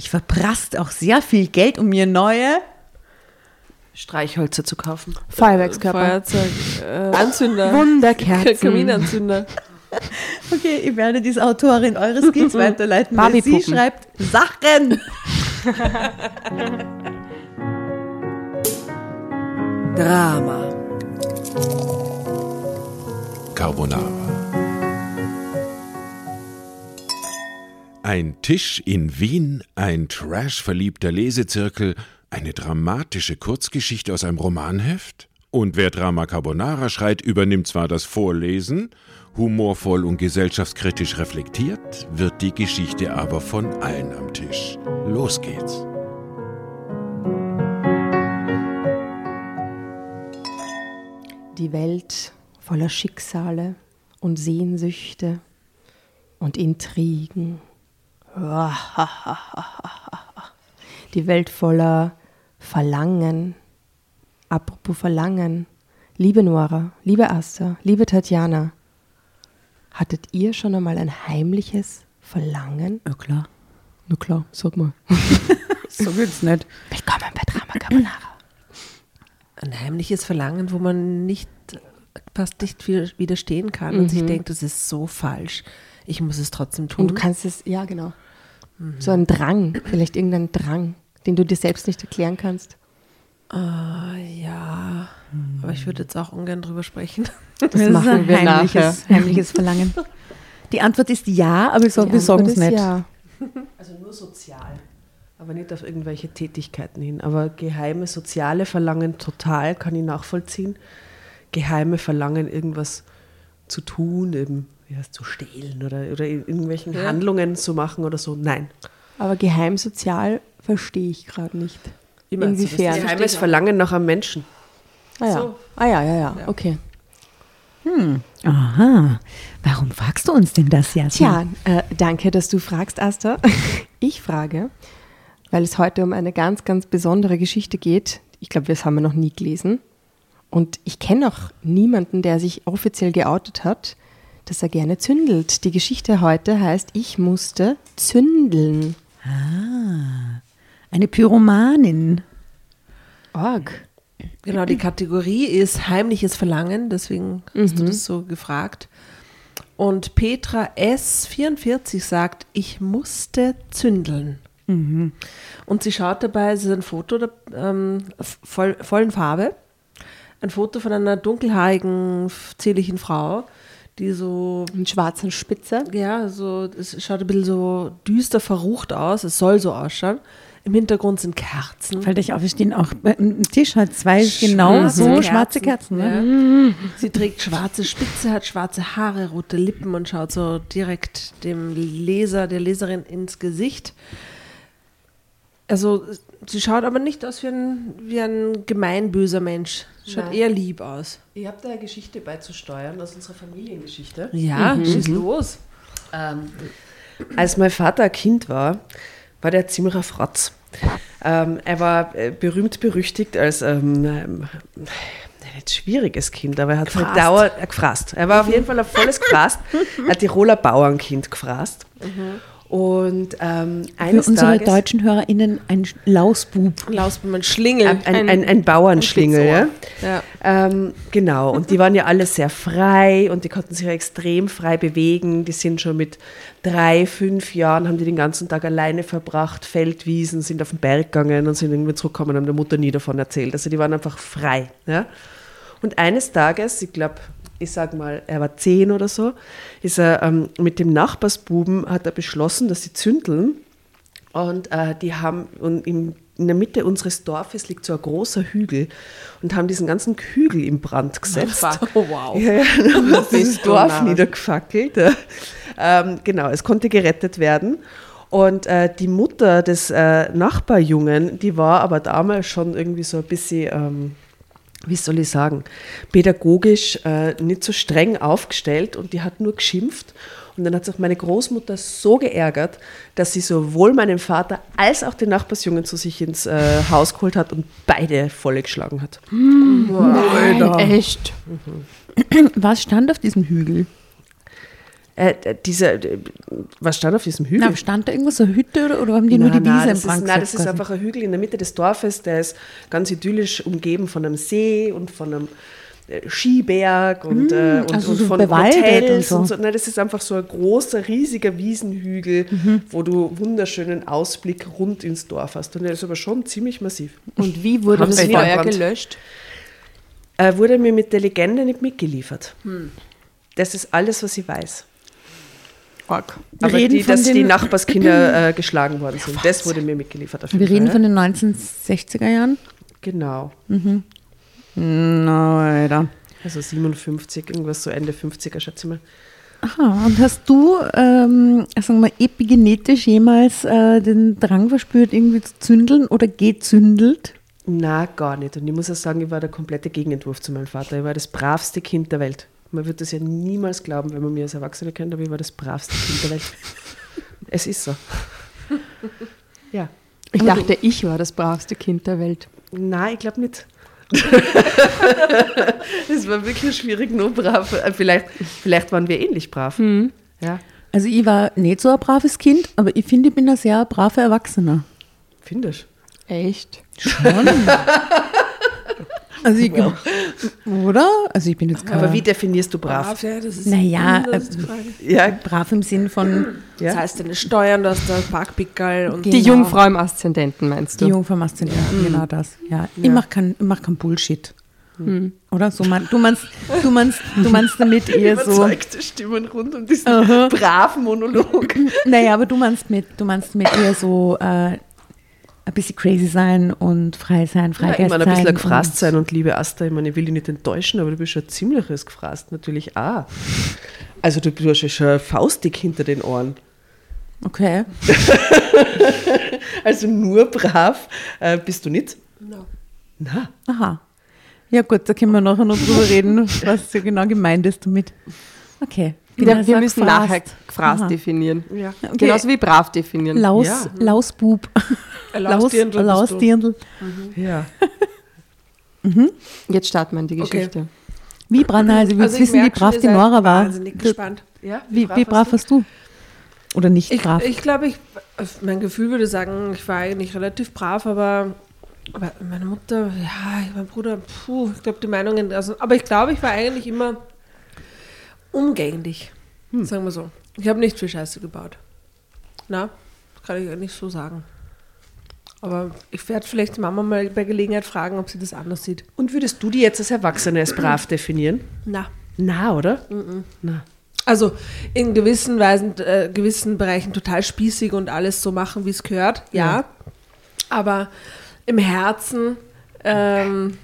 Ich verprasst auch sehr viel Geld, um mir neue Streichhölzer zu kaufen. Feuerwerkskörper. Feuerzeug, äh, Anzünder. Wunderkerzen. Kaminanzünder. Okay, ich werde diese Autorin eures Skills weiterleiten, weil sie schreibt Sachen. Drama. Carbonara. Ein Tisch in Wien, ein trashverliebter Lesezirkel, eine dramatische Kurzgeschichte aus einem Romanheft? Und wer Drama Carbonara schreit, übernimmt zwar das Vorlesen, humorvoll und gesellschaftskritisch reflektiert, wird die Geschichte aber von allen am Tisch. Los geht's. Die Welt voller Schicksale und Sehnsüchte und Intrigen. Die Welt voller Verlangen. Apropos Verlangen. Liebe Nora, liebe Asta, liebe Tatjana, hattet ihr schon einmal ein heimliches Verlangen? Ja klar, Na klar, sag mal. so wird's nicht. Willkommen bei Drama Carbonara. Ein heimliches Verlangen, wo man nicht fast nicht widerstehen kann und sich denkt, das ist so falsch. Ich muss es trotzdem tun. Und du kannst es, ja genau. So ein Drang, vielleicht irgendein Drang, den du dir selbst nicht erklären kannst. Ah, ja, aber ich würde jetzt auch ungern drüber sprechen. Das, ist machen ein wir heimliches, nachher. heimliches Verlangen. Die Antwort ist ja, aber Die wir sagen es nicht. Ja. Also nur sozial, aber nicht auf irgendwelche Tätigkeiten hin. Aber geheime soziale Verlangen total kann ich nachvollziehen. Geheime Verlangen, irgendwas zu tun, eben ja, zu stehlen oder, oder irgendwelchen Handlungen zu machen oder so. Nein. Aber geheimsozial verstehe ich gerade nicht. Immer Inwiefern? Geheimes Verlangen nach einem Menschen. Ah ja. So. ah ja, ja, ja, okay. Aha. Warum fragst du uns denn das jetzt? Tja, äh, danke, dass du fragst, Asta. Ich frage, weil es heute um eine ganz, ganz besondere Geschichte geht. Ich glaube, das haben wir noch nie gelesen. Und ich kenne auch niemanden, der sich offiziell geoutet hat, dass er gerne zündelt. Die Geschichte heute heißt Ich musste zündeln. Eine Pyromanin. Org. Genau, die Kategorie ist heimliches Verlangen, deswegen hast du das so gefragt. Und Petra S44 sagt, ich musste zündeln. Und sie schaut dabei, es ist ein Foto der ähm, voll, vollen Farbe, ein Foto von einer dunkelhaarigen, zierlichen Frau, die so Mit schwarzen Spitze. ja, so, es schaut ein bisschen so düster verrucht aus. Es soll so ausschauen. Im Hintergrund sind Kerzen. Fällt euch auf, wir stehen auch am Tisch hat zwei genau so Kerzen. schwarze Kerzen. Ne? Ja. Sie trägt schwarze Spitze, hat schwarze Haare, rote Lippen und schaut so direkt dem Leser, der Leserin ins Gesicht. Also, sie schaut aber nicht aus wie ein, wie ein gemeinböser Mensch. Schaut Nein. eher lieb aus. Ich habe da eine Geschichte beizusteuern aus unserer Familiengeschichte. Ja, schieß los. Ähm, als mein Vater ein Kind war, war der ziemlich ein Fratz. Ähm, er war äh, berühmt berüchtigt als ähm, ähm, ein schwieriges Kind, aber er hat halt dauernd äh, gefrasst. Er war auf jeden Fall ein volles Gefrasst. ein Tiroler Bauernkind gefrasst. Und ähm, Für eines unsere Tages, deutschen HörerInnen ein Lausbub. Lausbuben, Schlingel. ein, ein, ein, ein Bauernschlingel, ja. ja. Ähm, genau, und die waren ja alle sehr frei und die konnten sich ja extrem frei bewegen. Die sind schon mit drei, fünf Jahren, haben die den ganzen Tag alleine verbracht, Feldwiesen, sind auf den Berg gegangen und sind irgendwie zurückgekommen und haben der Mutter nie davon erzählt. Also die waren einfach frei. Ja? Und eines Tages, ich glaube, ich sag mal, er war zehn oder so, ist er ähm, mit dem Nachbarsbuben, hat er beschlossen, dass sie zündeln. Und äh, die haben, und im, in der Mitte unseres Dorfes liegt so ein großer Hügel und haben diesen ganzen Hügel in Brand gesetzt. Oh, wow. Ja, ja, dann bist du Dorf narr. niedergefackelt. Ja. Ähm, genau, es konnte gerettet werden. Und äh, die Mutter des äh, Nachbarjungen, die war aber damals schon irgendwie so ein bisschen, ähm, wie soll ich sagen, pädagogisch äh, nicht so streng aufgestellt und die hat nur geschimpft. Und dann hat sich meine Großmutter so geärgert, dass sie sowohl meinen Vater als auch den Nachbarsjungen zu sich ins äh, Haus geholt hat und beide volle geschlagen hat. Nein, echt. Was stand auf diesem Hügel? Äh, diese, äh, was stand auf diesem Hügel? Na, stand da irgendwo so eine Hütte oder, oder haben die nur die Wiese nein, im das ist, Brand nein, das ist einfach ein Hügel in der Mitte des Dorfes, der ist ganz idyllisch umgeben von einem See und von einem äh, Skiberg und, äh, und, also und so von Hotels und und so. so. Nein, das ist einfach so ein großer, riesiger Wiesenhügel, Mhm. wo du wunderschönen Ausblick rund ins Dorf hast. Und der ist aber schon ziemlich massiv. Und wie wurde Haben das Feuer gelöscht? Äh, wurde mir mit der Legende nicht mitgeliefert. Das ist alles, was ich weiß. Org. Aber reden die, dass die Nachbarskinder äh, geschlagen worden sind, das wurde mir mitgeliefert. Wir reden von den 1960er Jahren. Genau. Na, Alter. Also 57, irgendwas so Ende 50er, schätze ich mal. Aha, und hast du, ähm, sagen wir mal, epigenetisch jemals äh, den Drang verspürt, irgendwie zu zündeln oder gezündelt? Na, gar nicht. Und ich muss auch sagen, ich war der komplette Gegenentwurf zu meinem Vater. Ich war das bravste Kind der Welt. Man wird das ja niemals glauben, wenn man mich als Erwachsene kennt, aber ich war das bravste Kind der Welt. Es ist so. Ja. Ich dachte, ich war das bravste Kind der Welt. Nein, ich glaube nicht. Es war wirklich schwierig, nur brav. Äh, Vielleicht, vielleicht waren wir ähnlich brav. Ja, Also ich war nicht so ein braves Kind, aber ich finde, ich bin ein sehr braver Erwachsener. findest Echt? Schon. also ich, oder? Also ich bin jetzt. Aber wie definierst du brav? ja, das ist Naja, das äh, die. Ja, brav im Sinn von Das ja. heißt, deine Steuern, du hast da Parkpickerl und Die Genau. Jungfrau im Aszendenten, meinst die du? Jungfrau machst ja, genau das. Ja, ich mache kein, ich mach kein Bullshit. Oder so mein, du meinst, du meinst, du meinst damit eher so. Überzeugte Stimmen rund um diesen braven Monolog. Naja, aber du meinst mit, du meinst mit eher so äh, ein bisschen crazy sein und frei sein, Ja, Freigeist ich meine, ein bisschen gefrasst sein und liebe Asta, ich meine, ich will dich nicht enttäuschen, aber du bist schon ein ziemliches gefrasst, natürlich auch. Also du, du hast ja schon Faustdick hinter den Ohren. Okay. Also nur brav äh, bist du nicht? Na. Aha. Ja gut, da können wir nachher noch drüber reden, was so genau gemeint ist damit. Okay. Also wir ein müssen gefrasst. nachher gefraßt Aha. definieren. Ja. Okay. Genauso wie brav definieren. Laus, Ja. Lausbub. Ein Laus, Lausdirndl du. Lausdirndl. Ja. Jetzt starten wir in die Okay. Geschichte. Wie Branna, also will Also ich wissen, wie brav die Nora war. Wahnsinnig gespannt. ja Wie, wie brav warst du? Oder nicht Ich, brav? ich glaube, ich, mein Gefühl würde sagen, ich war eigentlich relativ brav, aber, aber meine Mutter, ja, mein Bruder, puh, ich glaube, die Meinungen, also, aber ich glaube, ich war eigentlich immer umgänglich, sagen wir so. Ich habe nicht viel Scheiße gebaut. Na, das kann ich eigentlich so sagen. Aber ich werde vielleicht die Mama mal bei Gelegenheit fragen, ob sie das anders sieht. Und würdest du die jetzt als Erwachsene als brav definieren? Na. Na, oder? Na. Also in gewissen Weisen, äh, gewissen Bereichen total spießig und alles so machen, wie es gehört, ja. Aber im Herzen, ähm,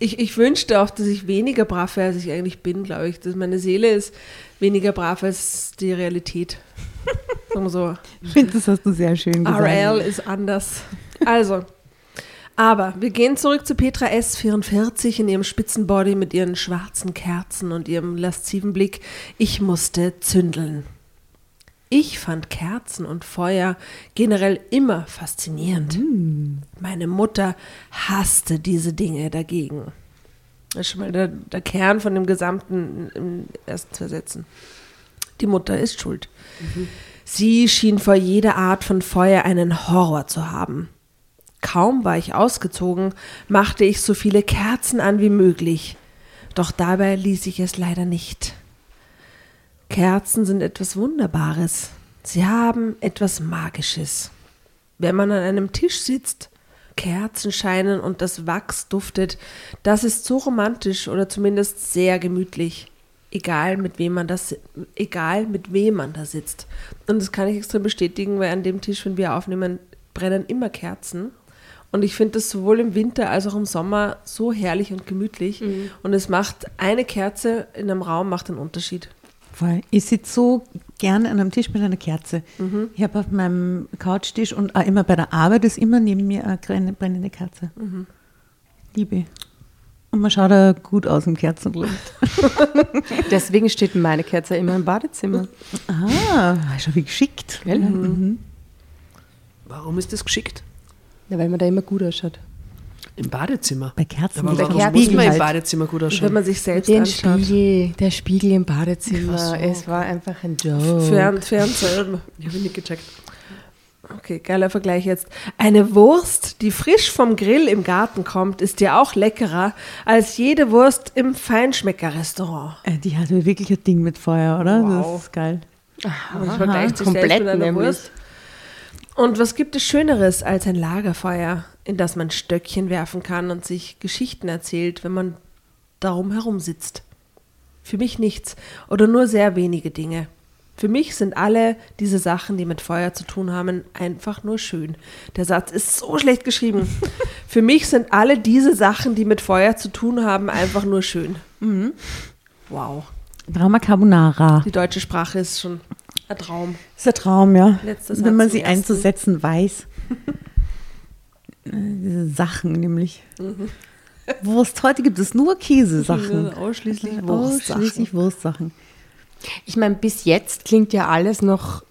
ich, ich wünschte auch, dass ich weniger brav wäre, als ich eigentlich bin, glaube ich. Dass meine Seele ist weniger brav als die Realität. Sagen wir so. Ich finde, das hast du sehr schön gesagt. RL ist anders. Also, aber wir gehen zurück zu Petra S44 in ihrem Spitzenbody mit ihren schwarzen Kerzen und ihrem lasziven Blick. Ich musste zündeln. Ich fand Kerzen und Feuer generell immer faszinierend. Meine Mutter hasste diese Dinge dagegen. Das ist schon mal der, der Kern von dem gesamten im ersten zwei Sätzen. Die Mutter ist schuld. Sie schien vor jeder Art von Feuer einen Horror zu haben. Kaum war ich ausgezogen, machte ich so viele Kerzen an wie möglich. Doch dabei ließ ich es leider nicht. Kerzen sind etwas Wunderbares. Sie haben etwas Magisches. Wenn man an einem Tisch sitzt, Kerzen scheinen und das Wachs duftet, das ist so romantisch oder zumindest sehr gemütlich. Egal mit wem man das, egal mit wem man da sitzt. Und das kann ich extrem bestätigen, weil an dem Tisch, wenn wir aufnehmen, brennen immer Kerzen. Und ich finde das sowohl im Winter als auch im Sommer so herrlich und gemütlich. Und es macht eine Kerze in einem Raum macht einen Unterschied. Voll. Ich sitze so gerne an einem Tisch mit einer Kerze. Ich habe auf meinem Couchtisch und auch immer bei der Arbeit ist immer neben mir eine brennende, Kerze. Liebe. Und man schaut da gut aus im Kerzenlicht. Deswegen steht meine Kerze immer im Badezimmer. Ah, schon wie geschickt. Gell? Warum ist das geschickt? Ja, weil man da immer gut ausschaut. Im Badezimmer. Bei Kerzen. Aber warum vom muss Spiegel man im halt. Badezimmer gut Wenn ausschauen? man sich selbst Den anschaut. Spiegel, der Spiegel im Badezimmer. So. Es war einfach ein Joke. Fern, Fernseher. Ich habe nicht gecheckt. Okay, geiler Vergleich jetzt. Eine Wurst, die frisch vom Grill im Garten kommt, ist ja auch leckerer als jede Wurst im Feinschmeckerrestaurant. Äh, Die hatte wirklich ein Ding mit Feuer, oder? Wow. Das ist geil. Sich selbst komplett mit einer nämlich. Wurst. Und was gibt es Schöneres als ein Lagerfeuer, in das man Stöckchen werfen kann und sich Geschichten erzählt, wenn man darum herum sitzt? Für mich nichts oder nur sehr wenige Dinge. Für mich sind alle diese Sachen, die mit Feuer zu tun haben, einfach nur schön. Der Satz ist so schlecht geschrieben. Für mich sind alle diese Sachen, die mit Feuer zu tun haben, einfach nur schön. Wow. Drama Carbonara. Die deutsche Sprache ist schon ein Traum. Das ist ein Traum, ja. Letzter Satz Wenn man sie ersten. einzusetzen weiß. Äh, Diese Sachen nämlich. Wurst. Heute gibt es nur Käsesachen. Ausschließlich Ausschließlich Wurstsachen. Ich meine, bis jetzt klingt ja alles noch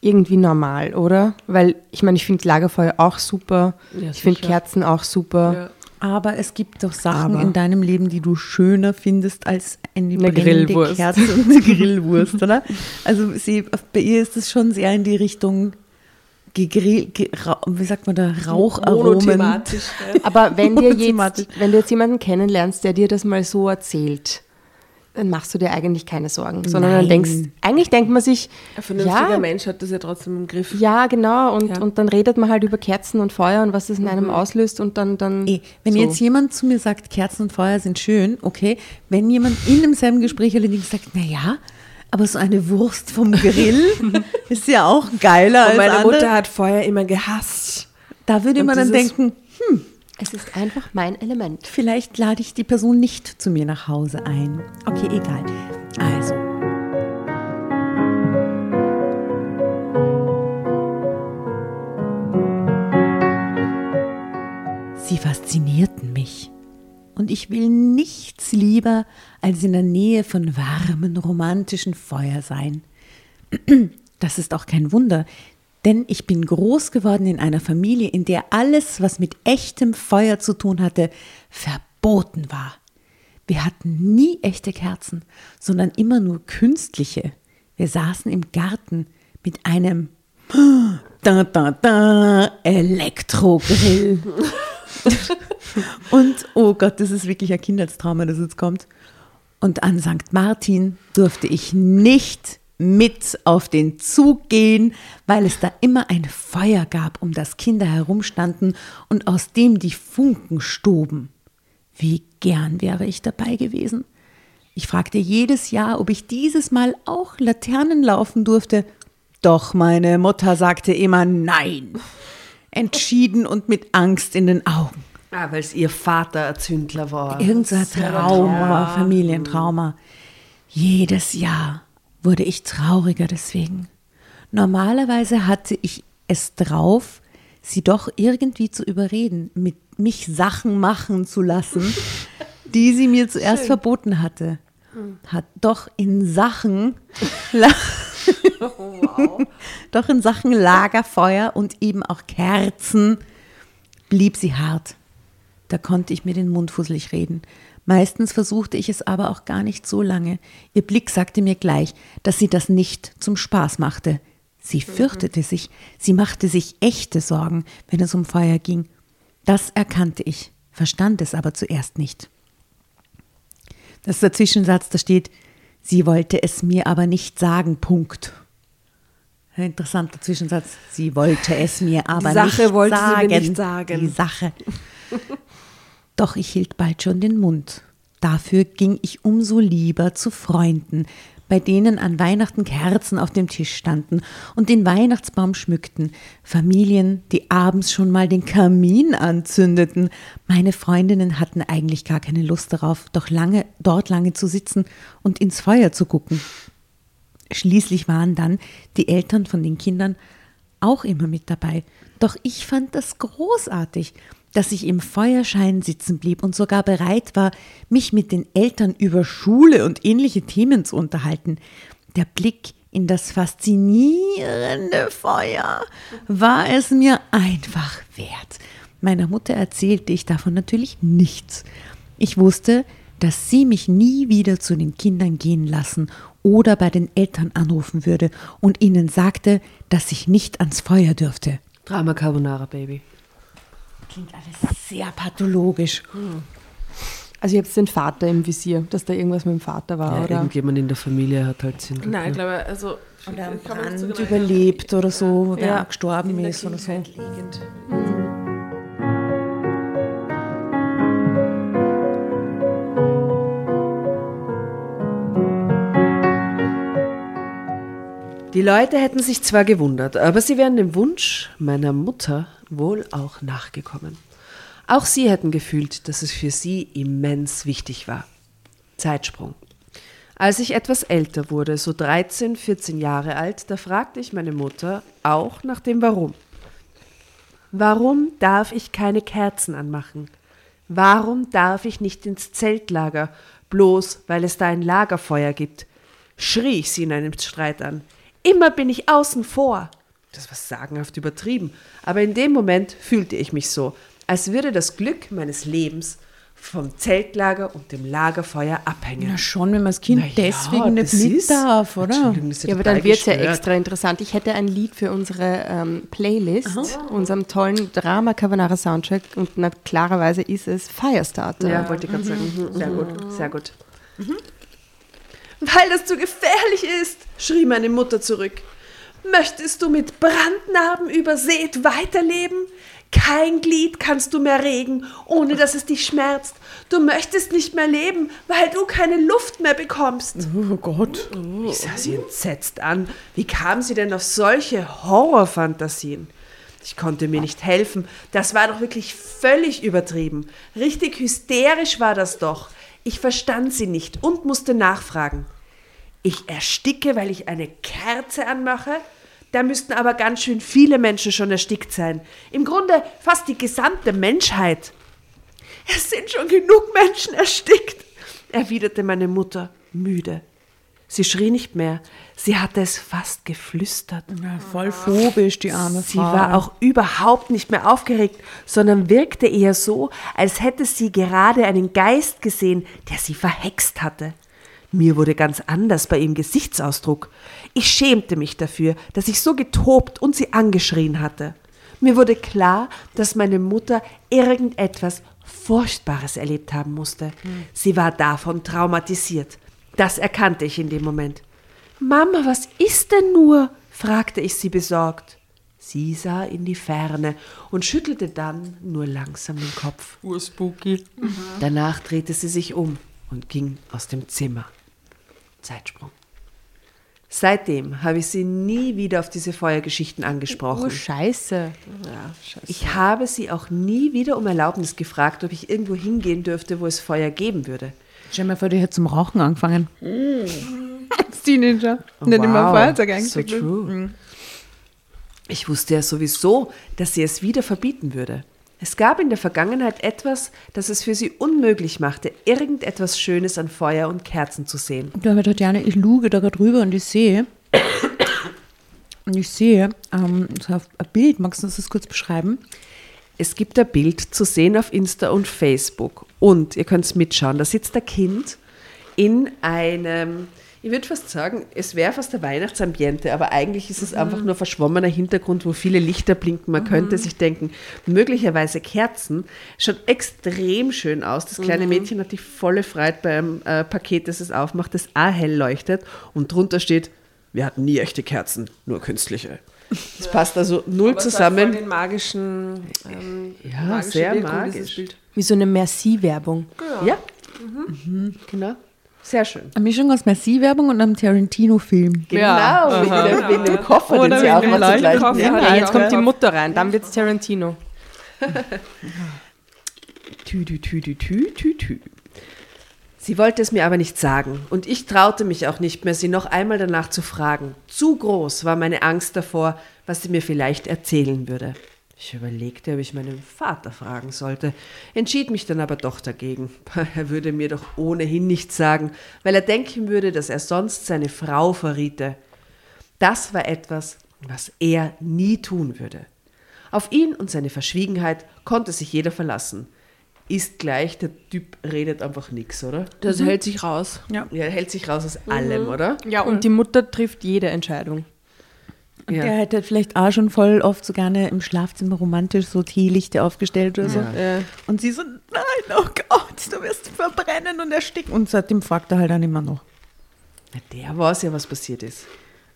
irgendwie normal, oder? Weil ich meine, ich finde Lagerfeuer auch super. Ja, ich finde. Kerzen auch super. Ja. Aber es gibt doch Sachen Aber- in deinem Leben, die du schöner findest als eine, Eine brennende Grillwurst. Kerze und eine Grillwurst, oder? Also sie, bei ihr ist es schon sehr in die Richtung gegrill, ge, wie sagt man da, Raucharomen. Ja. Aber wenn, dir jetzt, wenn du jetzt jemanden kennenlernst, der dir das mal so erzählt, dann machst du dir eigentlich keine Sorgen, sondern dann Nein. denkst, eigentlich denkt man sich, Ein vernünftiger ja, Mensch hat das ja trotzdem im Griff. ja, genau, und, Ja. und dann redet man halt über Kerzen und Feuer und was das in einem auslöst und dann, dann Eh, wenn so. jetzt jemand zu mir sagt, Kerzen und Feuer sind schön, okay. Wenn jemand in demselben Gespräch allerdings sagt, na ja, aber so eine Wurst vom Grill ist ja auch geiler Und als meine andere. Mutter hat Feuer immer gehasst. Da würde Und man dann denken, es ist einfach mein Element. vielleicht lade ich die Person nicht zu mir nach Hause ein. Okay, egal. Also. Sie faszinierten mich. Und ich will nichts lieber als in der Nähe von warmen, romantischen Feuer sein. Das ist auch kein Wunder, denn ich bin groß geworden in einer Familie, in der alles, was mit echtem Feuer zu tun hatte, verboten war. Wir hatten nie echte Kerzen, sondern immer nur künstliche. Wir saßen im Garten mit einem da, da, da, Elektrogrill. Und, oh Gott, das ist wirklich ein Kindheitstrauma, das jetzt kommt. Und an St. Martin durfte ich nicht mit auf den Zug gehen, weil es da immer ein Feuer gab, um das Kinder herumstanden und aus dem die Funken stoben. Wie gern wäre ich dabei gewesen. Ich fragte jedes Jahr, ob ich dieses Mal auch Laternen laufen durfte. Doch meine Mutter sagte immer nein. Entschieden und mit Angst in den Augen. Ah, weil es ihr Vater ein Zündler war. Irgend so ein Trauma, Familientrauma. Jedes Jahr wurde ich trauriger deswegen. Normalerweise hatte ich es drauf, sie doch irgendwie zu überreden, mit mich Sachen machen zu lassen, die sie mir zuerst verboten hatte. Hat doch in Sachen La- doch in Sachen Lagerfeuer und eben auch Kerzen blieb sie hart. Da konnte ich mir den Mund fusselig reden. Meistens versuchte ich es aber auch gar nicht so lange. Ihr Blick sagte mir gleich, dass sie das nicht zum Spaß machte. Sie fürchtete sich, sie machte sich echte Sorgen, wenn es um Feuer ging. Das erkannte ich, verstand es aber zuerst nicht. Das ist der Zwischensatz, da steht, sie wollte es mir aber nicht sagen, Punkt. Ein interessanter Zwischensatz. Sie wollte es mir aber Sache nicht, wollte sie mir sagen. nicht sagen. Die Sache. Doch ich hielt bald schon den Mund. Dafür ging ich umso lieber zu Freunden, bei denen an Weihnachten Kerzen auf dem Tisch standen und den Weihnachtsbaum schmückten, Familien, die abends schon mal den Kamin anzündeten. Meine Freundinnen hatten eigentlich gar keine Lust darauf, doch lange dort lange zu sitzen und ins Feuer zu gucken. Schließlich waren dann die Eltern von den Kindern auch immer mit dabei. Doch ich fand das großartig, dass ich im Feuerschein sitzen blieb und sogar bereit war, mich mit den Eltern über Schule und ähnliche Themen zu unterhalten. Der Blick in das faszinierende Feuer war es mir einfach wert. Meiner Mutter erzählte ich davon natürlich nichts. Ich wusste, dass sie mich nie wieder zu den Kindern gehen lassen oder bei den Eltern anrufen würde und ihnen sagte, dass ich nicht ans Feuer dürfte. Drama Carbonara, Baby. Klingt alles sehr pathologisch. Also ihr habt den Vater im Visier, dass da irgendwas mit dem Vater war, Ja, oder? irgendjemand in der Familie hat halt Zündel. Nein, ich glaube, also. Oder am so Brand genau überlebt oder so, wo wer Ja, gestorben in der ist oder so. Liegend. Die Leute hätten sich zwar gewundert, aber sie wären dem Wunsch meiner Mutter wohl auch nachgekommen. Auch sie hätten gefühlt, dass es für sie immens wichtig war. Zeitsprung. Als ich etwas älter wurde, so 13, 14 Jahre alt, da fragte ich meine Mutter auch nach dem Warum. Warum darf ich keine Kerzen anmachen? Warum darf ich nicht ins Zeltlager, bloß weil es da ein Lagerfeuer gibt? schrie ich sie in einem Streit an. Immer bin ich außen vor. Das war sagenhaft übertrieben, aber in dem Moment fühlte ich mich so, als würde das Glück meines Lebens vom Zeltlager und dem Lagerfeuer abhängen. Na schon, wenn man das Kind Na ja, deswegen nicht das mit ist- darf, oder? Ist Ja, aber dann wird es ja extra interessant. Ich hätte ein Lied für unsere ähm, Playlist, unserem tollen Drama Carbonara Soundtrack und na, klarerweise ist es Firestarter. Ja, wollte ich gerade sagen. Mhm, Sehr gut, sehr gut. Weil das zu gefährlich ist, schrie meine Mutter zurück. Möchtest du mit Brandnarben übersät weiterleben? Kein Glied kannst du mehr regen, ohne dass es dich schmerzt. Du möchtest nicht mehr leben, weil du keine Luft mehr bekommst. Oh Gott. Ich sah sie entsetzt an. Wie kam sie denn auf solche Horrorfantasien? Ich konnte mir nicht helfen. Das war doch wirklich völlig übertrieben. Richtig hysterisch war das doch. Ich verstand sie nicht und musste nachfragen. Ich ersticke, weil ich eine Kerze anmache? Da müssten aber ganz schön viele Menschen schon erstickt sein. Im Grunde fast die gesamte Menschheit. Es sind schon genug Menschen erstickt, erwiderte meine Mutter müde. Sie schrie nicht mehr, sie hatte es fast geflüstert. Ja, voll phobisch, die arme Sie Frau. war auch überhaupt nicht mehr aufgeregt, sondern wirkte eher so, als hätte sie gerade einen Geist gesehen, der sie verhext hatte. Mir wurde ganz anders bei ihrem Gesichtsausdruck. Ich schämte mich dafür, dass ich so getobt und sie angeschrien hatte. Mir wurde klar, dass meine Mutter irgendetwas Furchtbares erlebt haben musste. Sie war davon traumatisiert. Das erkannte ich in dem Moment. Mama, was ist denn nur? fragte ich sie besorgt. Sie sah in die Ferne und schüttelte dann nur langsam den Kopf. Urspooky. Danach drehte sie sich um und ging aus dem Zimmer. Zeitsprung. Seitdem habe ich sie nie wieder auf diese Feuergeschichten angesprochen. Oh, scheiße. Ich habe sie auch nie wieder um Erlaubnis gefragt, ob ich irgendwo hingehen dürfte, wo es Feuer geben würde. Stell mir vor, die hätte zum Rauchen angefangen. Als Teenager. Nicht immer Wow, Feuerzeug so eingesteckt. true. Ich wusste ja sowieso, dass sie es wieder verbieten würde. Es gab in der Vergangenheit etwas, das es für sie unmöglich machte, irgendetwas Schönes an Feuer und Kerzen zu sehen. Du, aber Tatjana, ich luge da gerade rüber und ich sehe, und ich sehe ähm, so ein Bild, magst du uns das kurz beschreiben? Es gibt ein Bild zu sehen auf Insta und Facebook. Und ihr könnt es mitschauen. Da sitzt ein Kind in einem, ich würde fast sagen, es wäre fast ein Weihnachtsambiente, aber eigentlich ist es einfach nur verschwommener Hintergrund, wo viele Lichter blinken. Man könnte sich denken, möglicherweise Kerzen. Schaut extrem schön aus. Das kleine Mädchen hat die volle Freude beim äh, Paket, das es aufmacht, das auch hell leuchtet. Und drunter steht, wir hatten nie echte Kerzen, nur künstliche. Das passt also null Aber es hat zusammen. voll den magischen, ähm, Ja, magische sehr Wirkung, magisch. Wie so eine Merci-Werbung. Ja. Mhm. Genau. Sehr schön. Eine Mischung aus Merci-Werbung und einem Tarantino-Film. Genau, Ja. wegen, dem, wegen dem Koffer, Oder den sie auch mal zugleich Koffer nehmen. Ja, Ja, jetzt kommt die ja. Mutter rein, dann wird's Tarantino. Tü, tü, tü, tü, tü, tü, tü. Sie wollte es mir aber nicht sagen und ich traute mich auch nicht mehr, sie noch einmal danach zu fragen. Zu groß war meine Angst davor, was sie mir vielleicht erzählen würde. Ich überlegte, ob ich meinen Vater fragen sollte, entschied mich dann aber doch dagegen. Er würde mir doch ohnehin nichts sagen, weil er denken würde, dass er sonst seine Frau verriete. Das war etwas, was er nie tun würde. Auf ihn und seine Verschwiegenheit konnte sich jeder verlassen. Ist gleich, der Typ redet einfach nichts, oder? Das hält sich raus. Ja, er hält sich raus aus allem, oder? Ja, und die Mutter trifft jede Entscheidung. Und Ja. der hätte vielleicht auch schon voll oft so gerne im Schlafzimmer romantisch so Teelichte aufgestellt oder so. Ja. Und sie so, nein, oh Gott, du wirst verbrennen und ersticken. Und seitdem fragt er halt dann immer noch. Ja, Der weiß ja, was passiert ist.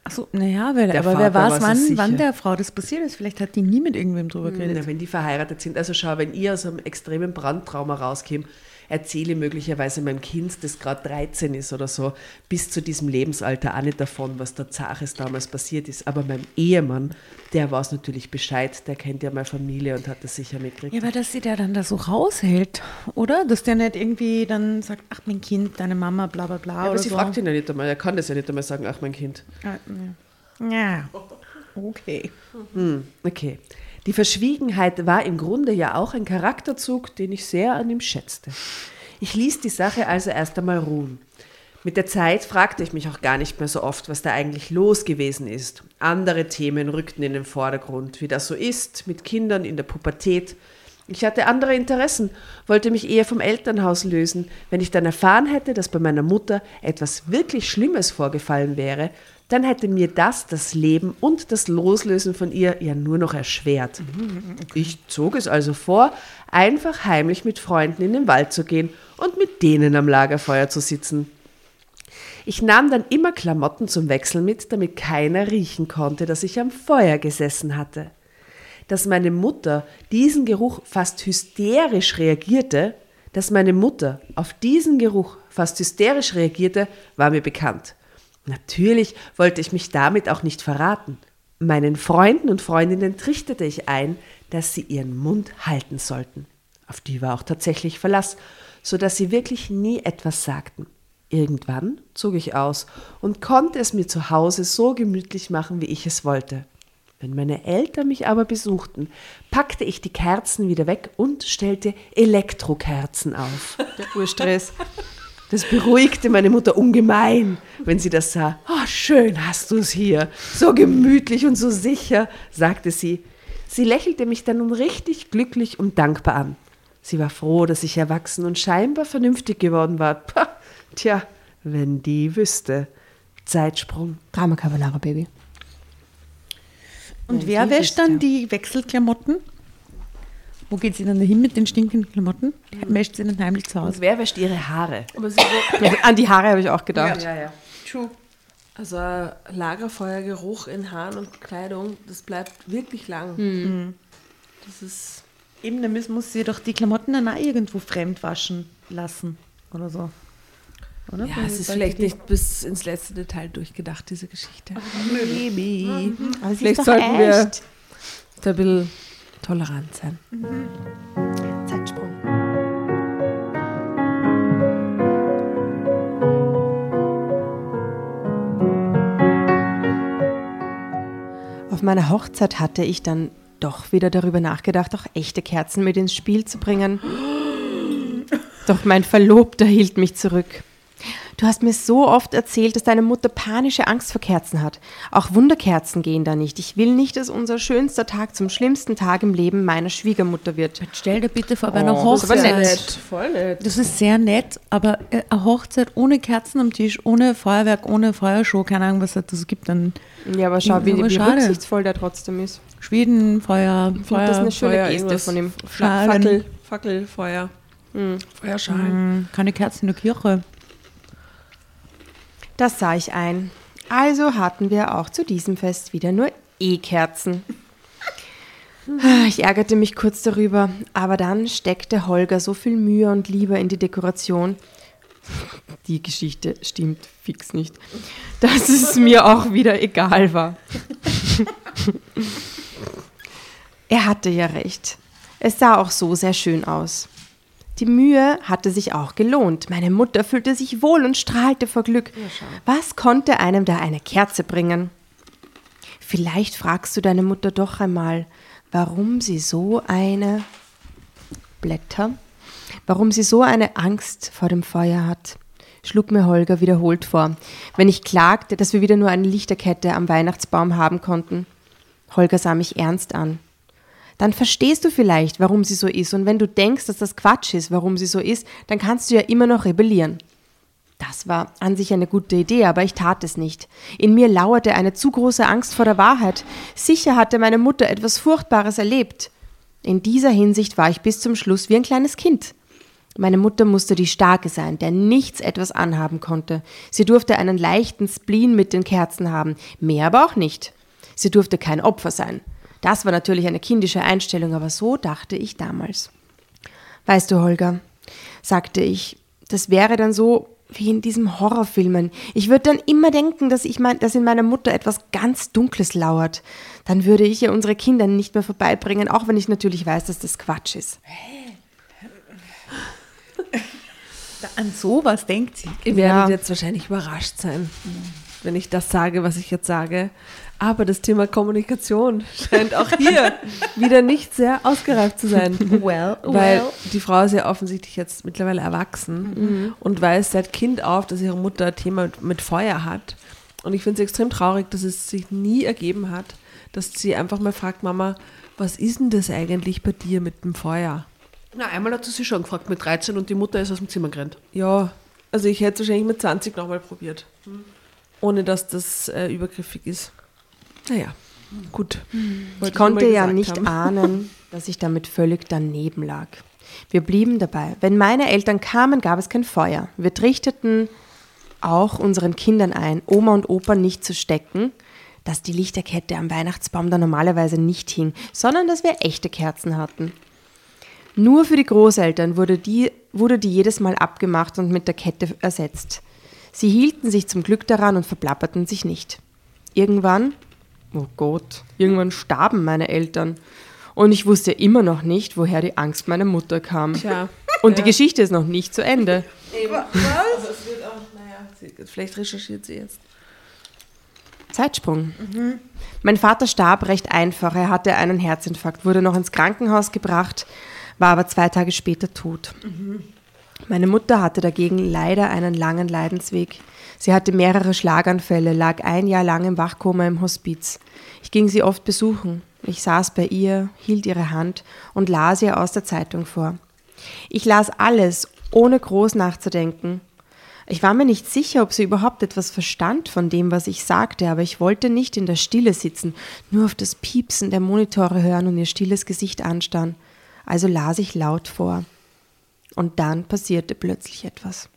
Achso, naja, aber wer Vater weiß, weiß es wann, wann der Frau das passiert ist. Vielleicht hat die nie mit irgendwem drüber geredet. Na, wenn die verheiratet sind. Also schau, wenn ihr aus einem extremen Brandtrauma rauskommt, erzähle möglicherweise meinem Kind, das gerade 13 ist oder so, bis zu diesem Lebensalter auch nicht davon, was da Zaches damals passiert ist. Aber meinem Ehemann, der weiß natürlich Bescheid, der kennt ja meine Familie und hat das sicher mitgekriegt. Ja, aber dass sie der dann da so raushält, oder? Dass der nicht irgendwie dann sagt, ach mein Kind, deine Mama, bla bla bla. Ja, aber oder sie so. fragt ihn ja nicht einmal, er kann das ja nicht einmal sagen, ach mein Kind. Ah, Ja, ja. okay. Hm, okay. Die Verschwiegenheit war im Grunde ja auch ein Charakterzug, den ich sehr an ihm schätzte. Ich ließ die Sache also erst einmal ruhen. Mit der Zeit fragte ich mich auch gar nicht mehr so oft, was da eigentlich los gewesen ist. Andere Themen rückten in den Vordergrund, wie das so ist, mit Kindern in der Pubertät. Ich hatte andere Interessen, wollte mich eher vom Elternhaus lösen. Wenn ich dann erfahren hätte, dass bei meiner Mutter etwas wirklich Schlimmes vorgefallen wäre, dann hätte mir das das Leben und das Loslösen von ihr ja nur noch erschwert. Ich zog es also vor, einfach heimlich mit Freunden in den Wald zu gehen und mit denen am Lagerfeuer zu sitzen. Ich nahm dann immer Klamotten zum Wechseln mit, damit keiner riechen konnte, dass ich am Feuer gesessen hatte. Dass meine Mutter diesen Geruch fast hysterisch reagierte, dass meine Mutter auf diesen Geruch fast hysterisch reagierte, war mir bekannt. Natürlich wollte ich mich damit auch nicht verraten. Meinen Freunden und Freundinnen trichtete ich ein, dass sie ihren Mund halten sollten. Auf die war auch tatsächlich Verlass, so dass sie wirklich nie etwas sagten. Irgendwann zog ich aus und konnte es mir zu Hause so gemütlich machen, wie ich es wollte. Wenn meine Eltern mich aber besuchten, packte ich die Kerzen wieder weg und stellte Elektrokerzen auf. Der Urstress. Das beruhigte meine Mutter ungemein, wenn sie das sah. Oh, schön hast du es hier, so gemütlich und so sicher, sagte sie. Sie lächelte mich dann nun richtig glücklich und dankbar an. Sie war froh, dass ich erwachsen und scheinbar vernünftig geworden war. Pah, tja, wenn die wüsste. Zeitsprung. Drama Carbonara Baby. Und wer wäscht dann ja. die Wechselklamotten? Wo geht sie dann hin mit den stinkenden Klamotten? Wäscht sie dann heimlich zu Hause? Und wer wäscht ihre Haare? Aber sie so, Ja, an die Haare habe ich auch gedacht. ja, ja. also ein Lagerfeuergeruch in Haaren und Kleidung, das bleibt wirklich lang. Mhm. Das ist Eben, dann muss, muss sie doch die Klamotten dann auch irgendwo fremd waschen lassen oder so. Oder? Ja, Weil- es ist vielleicht nicht bis ins letzte Detail durchgedacht, diese Geschichte. Maybe. Aber sie Vielleicht ist doch sollten wir echt. da ein bisschen tolerant sein. Zeitsprung. Auf meiner Hochzeit hatte ich dann doch wieder darüber nachgedacht, auch echte Kerzen mit ins Spiel zu bringen. Doch mein Verlobter hielt mich zurück. Du hast mir so oft erzählt, dass deine Mutter panische Angst vor Kerzen hat. Auch Wunderkerzen gehen da nicht. Ich will nicht, dass unser schönster Tag zum schlimmsten Tag im Leben meiner Schwiegermutter wird. Stell dir bitte vor, bei einer das ist aber Hochzeit. nett. Voll nett. Das ist sehr nett, aber äh, eine Hochzeit ohne Kerzen am Tisch, ohne Feuerwerk, ohne Feuershow, keine Ahnung, was es das gibt, dann Ja, aber schau, wie, Aber wie schade. rücksichtsvoll der trotzdem ist. Schweden, Feuer, Ich finde das eine schöne Feuer, Geste von ihm. Schalen. Fackel, Fackelfeuer. Feuerschalen. Mm, keine Kerzen in der Kirche. Das sah ich ein. Also hatten wir auch zu diesem Fest wieder nur E-Kerzen. Ich ärgerte mich kurz darüber, aber dann steckte Holger so viel Mühe und Liebe in die Dekoration. Die Geschichte stimmt fix nicht, dass es mir auch wieder egal war. Er hatte ja recht. Es sah auch so sehr schön aus. Die Mühe hatte sich auch gelohnt. Meine Mutter fühlte sich wohl und strahlte vor Glück. Was konnte einem da eine Kerze bringen? Vielleicht fragst du deine Mutter doch einmal, warum sie so eine Blätter, warum sie so eine Angst vor dem Feuer hat, schlug mir Holger wiederholt vor, wenn ich klagte, dass wir wieder nur eine Lichterkette am Weihnachtsbaum haben konnten. Holger sah mich ernst an. Dann verstehst du vielleicht, warum sie so ist. Und wenn du denkst, dass das Quatsch ist, warum sie so ist, dann kannst du ja immer noch rebellieren. Das war an sich eine gute Idee, aber ich tat es nicht. In mir lauerte eine zu große Angst vor der Wahrheit. Sicher hatte meine Mutter etwas Furchtbares erlebt. In dieser Hinsicht war ich bis zum Schluss wie ein kleines Kind. Meine Mutter musste die Starke sein, der nichts etwas anhaben konnte. Sie durfte einen leichten Spleen mit den Kerzen haben, mehr aber auch nicht. Sie durfte kein Opfer sein. Das war natürlich eine kindische Einstellung, aber so dachte ich damals. Weißt du, Holger, sagte ich, das wäre dann so, wie in diesen Horrorfilmen. Ich würde dann immer denken, dass, ich mein, dass in meiner Mutter etwas ganz Dunkles lauert. Dann würde ich ihr unsere Kinder nicht mehr vorbeibringen, auch wenn ich natürlich weiß, dass das Quatsch ist. An sowas denkt sie. Ihr werdet ja. jetzt wahrscheinlich überrascht sein, wenn ich das sage, was ich jetzt sage. Aber das Thema Kommunikation scheint auch hier wieder nicht sehr ausgereift zu sein. Well, Weil well. die Frau ist ja offensichtlich jetzt mittlerweile erwachsen mhm. und weiß seit Kind auf, dass ihre Mutter ein Thema mit, mit Feuer hat. Und ich finde es extrem traurig, dass es sich nie ergeben hat, dass sie einfach mal fragt, Mama, was ist denn das eigentlich bei dir mit dem Feuer? Na, einmal hat sie sich schon gefragt mit 13 und die Mutter ist aus dem Zimmer gerannt. Ja, also ich hätte es wahrscheinlich mit 20 nochmal probiert. Mhm. Ohne dass das äh, übergriffig ist. Naja, gut. Ich konnte ja nicht haben. ahnen, dass ich damit völlig daneben lag. Wir blieben dabei. Wenn meine Eltern kamen, gab es kein Feuer. Wir trichteten auch unseren Kindern ein, Oma und Opa nicht zu stecken, dass die Lichterkette am Weihnachtsbaum da normalerweise nicht hing, sondern dass wir echte Kerzen hatten. Nur für die Großeltern wurde die, wurde die jedes Mal abgemacht und mit der Kette ersetzt. Sie hielten sich zum Glück daran und verplapperten sich nicht. Irgendwann Oh Gott, irgendwann starben meine Eltern. Und ich wusste immer noch nicht, woher die Angst meiner Mutter kam. Tja. Und ja. die Geschichte ist noch nicht zu Ende. Eben. Was? Also es wird auch, naja, vielleicht recherchiert sie jetzt. Zeitsprung. Mhm. Mein Vater starb recht einfach. Er hatte einen Herzinfarkt, wurde noch ins Krankenhaus gebracht, war aber zwei Tage später tot. Mhm. Meine Mutter hatte dagegen leider einen langen Leidensweg. Sie hatte mehrere Schlaganfälle, lag ein Jahr lang im Wachkoma im Hospiz. Ich ging sie oft besuchen. Ich saß bei ihr, hielt ihre Hand und las ihr aus der Zeitung vor. Ich las alles, ohne groß nachzudenken. Ich war mir nicht sicher, ob sie überhaupt etwas verstand von dem, was ich sagte, aber ich wollte nicht in der Stille sitzen, nur auf das Piepsen der Monitore hören und ihr stilles Gesicht anstarren. Also las ich laut vor. Und dann passierte plötzlich etwas.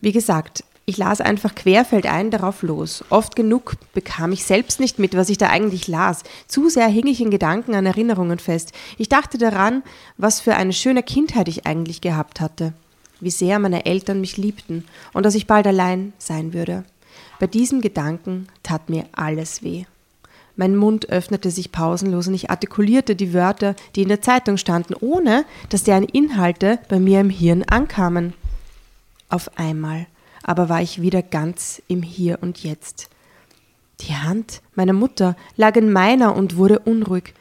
Wie gesagt, ich las einfach querfeldein darauf los. Oft genug bekam ich selbst nicht mit, was ich da eigentlich las. Zu sehr hing ich in Gedanken an Erinnerungen fest. Ich dachte daran, was für eine schöne Kindheit ich eigentlich gehabt hatte. Wie sehr meine Eltern mich liebten und dass ich bald allein sein würde. Bei diesem Gedanken tat mir alles weh. Mein Mund öffnete sich pausenlos und ich artikulierte die Wörter, die in der Zeitung standen, ohne dass deren Inhalte bei mir im Hirn ankamen. Auf einmal aber war ich wieder ganz im Hier und Jetzt. Die Hand meiner Mutter lag in meiner und wurde unruhig.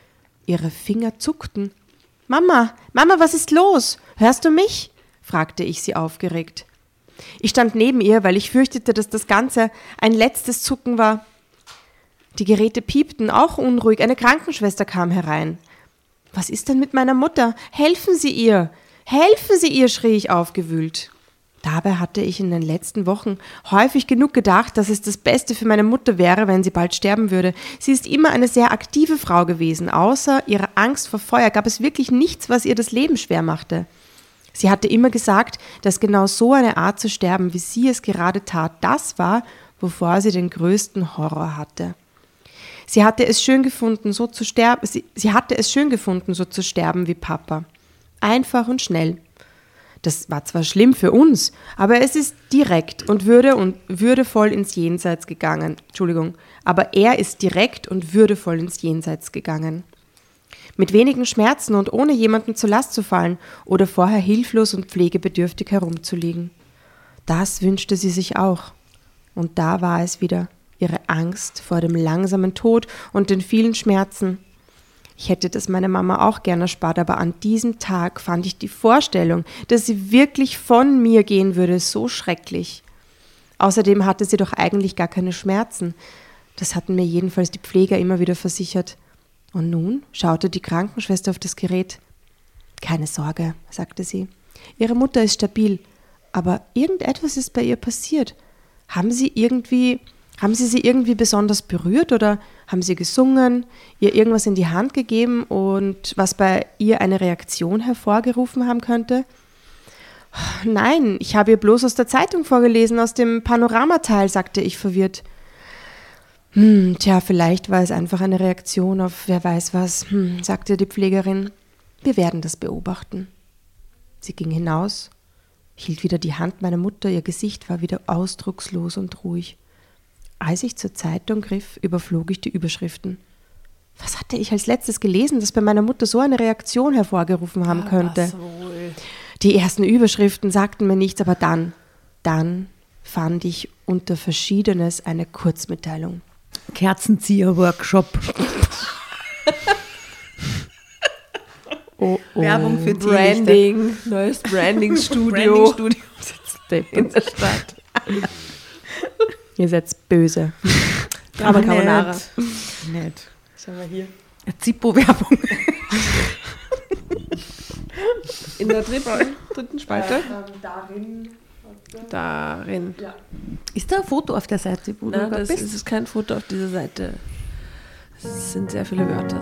Ihre Finger zuckten. Mama, Mama, was ist los? Hörst du mich? fragte ich sie aufgeregt. Ich stand neben ihr, weil ich fürchtete, dass das Ganze ein letztes Zucken war. Die Geräte piepten, auch unruhig. Eine Krankenschwester kam herein. Was ist denn mit meiner Mutter? Helfen Sie ihr! Helfen Sie ihr! schrie ich aufgewühlt. Dabei hatte ich in den letzten Wochen häufig genug gedacht, dass es das Beste für meine Mutter wäre, wenn sie bald sterben würde. Sie ist immer eine sehr aktive Frau gewesen. Außer ihrer Angst vor Feuer gab es wirklich nichts, was ihr das Leben schwer machte. Sie hatte immer gesagt, dass genau so eine Art zu sterben, wie sie es gerade tat, das war, wovor sie den größten Horror hatte. Sie hatte es schön gefunden, so zu sterben. Sie, sie hatte es schön gefunden, so zu sterben wie Papa. Einfach und schnell. Das war zwar schlimm für uns, aber es ist direkt und würde und würdevoll ins Jenseits gegangen. Entschuldigung, aber er ist direkt und würdevoll ins Jenseits gegangen. Mit wenigen Schmerzen und ohne jemanden zur Last zu fallen oder vorher hilflos und pflegebedürftig herumzuliegen. Das wünschte sie sich auch. Und da war es wieder, ihre Angst vor dem langsamen Tod und den vielen Schmerzen. Ich hätte das meiner Mama auch gerne erspart, aber an diesem Tag fand ich die Vorstellung, dass sie wirklich von mir gehen würde, so schrecklich. Außerdem hatte sie doch eigentlich gar keine Schmerzen. Das hatten mir jedenfalls die Pfleger immer wieder versichert. Und nun schaute die Krankenschwester auf das Gerät. Keine Sorge, sagte sie. Ihre Mutter ist stabil, aber irgendetwas ist bei ihr passiert. Haben Sie irgendwie, haben Sie sie irgendwie besonders berührt oder haben Sie gesungen, ihr irgendwas in die Hand gegeben und was bei ihr eine Reaktion hervorgerufen haben könnte? Nein, ich habe ihr bloß aus der Zeitung vorgelesen, aus dem Panoramateil, sagte ich verwirrt. Hm, tja, vielleicht war es einfach eine Reaktion auf wer weiß was, hm, sagte die Pflegerin. Wir werden das beobachten. Sie ging hinaus, hielt wieder die Hand meiner Mutter, ihr Gesicht war wieder ausdruckslos und ruhig. Als ich zur Zeitung griff, überflog ich die Überschriften. Was hatte ich als letztes gelesen, das bei meiner Mutter so eine Reaktion hervorgerufen haben könnte? Die ersten Überschriften sagten mir nichts, aber dann, dann fand ich unter Verschiedenes eine Kurzmitteilung. Kerzenzieher-Workshop. Oh, oh. Werbung für Branding, neues Branding-Studio Branding in der Stadt. Ihr seid böse. Drama Carbonara. Nett. Schau mal hier. Zippo-Werbung. In der dritten, dritten Spalte. darin. Darin. Ist da ein Foto auf der Seite, wo Na, du das bist? ist kein Foto auf dieser Seite. Es sind sehr viele Wörter.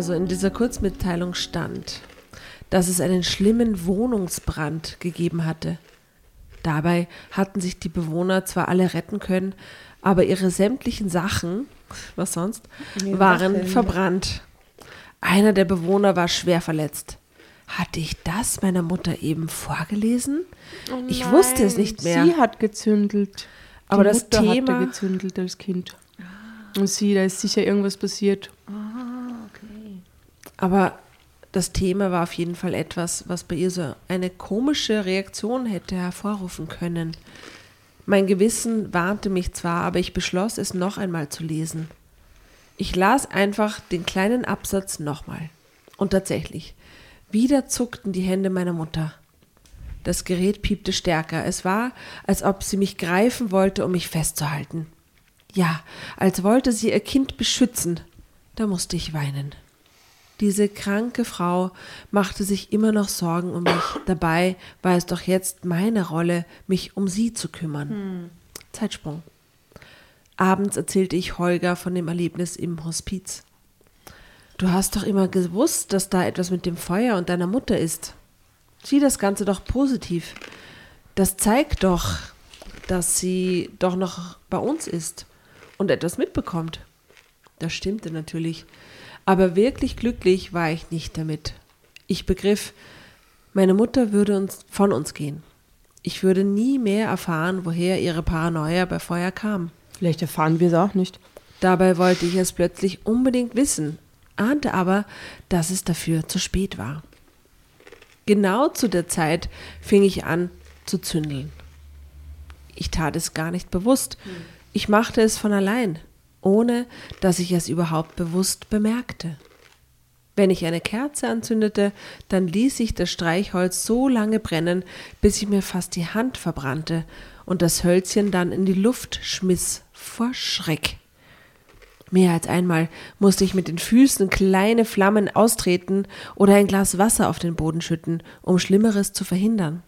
Also in dieser Kurzmitteilung stand, dass es einen schlimmen Wohnungsbrand gegeben hatte. Dabei hatten sich die Bewohner zwar alle retten können, aber ihre sämtlichen Sachen, was sonst, waren verbrannt. Einer der Bewohner war schwer verletzt. Hatte ich das meiner Mutter eben vorgelesen? ich wusste es nicht mehr. Sie hat gezündelt. Aber Die das Mutter Thema- hatte gezündelt als Kind. Und sie, da ist sicher irgendwas passiert. Aber das Thema war auf jeden Fall etwas, was bei ihr so eine komische Reaktion hätte hervorrufen können. Mein Gewissen warnte mich zwar, aber ich beschloss, es noch einmal zu lesen. Ich las einfach den kleinen Absatz nochmal. Und tatsächlich, wieder zuckten die Hände meiner Mutter. Das Gerät piepte stärker. Es war, als ob sie mich greifen wollte, um mich festzuhalten. Ja, als wollte sie ihr Kind beschützen. Da musste ich weinen. Diese kranke Frau machte sich immer noch Sorgen um mich. Dabei war es doch jetzt meine Rolle, mich um sie zu kümmern. Zeitsprung. Abends erzählte ich Holger von dem Erlebnis im Hospiz. Du hast doch immer gewusst, dass da etwas mit dem Feuer und deiner Mutter ist. Sieh das Ganze doch positiv. Das zeigt doch, dass sie doch noch bei uns ist und etwas mitbekommt. Das stimmte natürlich. Aber wirklich glücklich war ich nicht damit. Ich begriff, meine Mutter würde uns von uns gehen. Ich würde nie mehr erfahren, woher ihre Paranoia bei Feuer kam. Vielleicht erfahren wir es auch nicht. Dabei wollte ich es plötzlich unbedingt wissen, ahnte aber, dass es dafür zu spät war. Genau zu der Zeit fing ich an zu zündeln. Ich tat es gar nicht bewusst. Ich machte es von allein, ohne dass ich es überhaupt bewusst bemerkte. Wenn ich eine Kerze anzündete, dann ließ ich das Streichholz so lange brennen, bis ich mir fast die Hand verbrannte und das Hölzchen dann in die Luft schmiss vor Schreck. Mehr als einmal musste ich mit den Füßen kleine Flammen austreten oder ein Glas Wasser auf den Boden schütten, um Schlimmeres zu verhindern.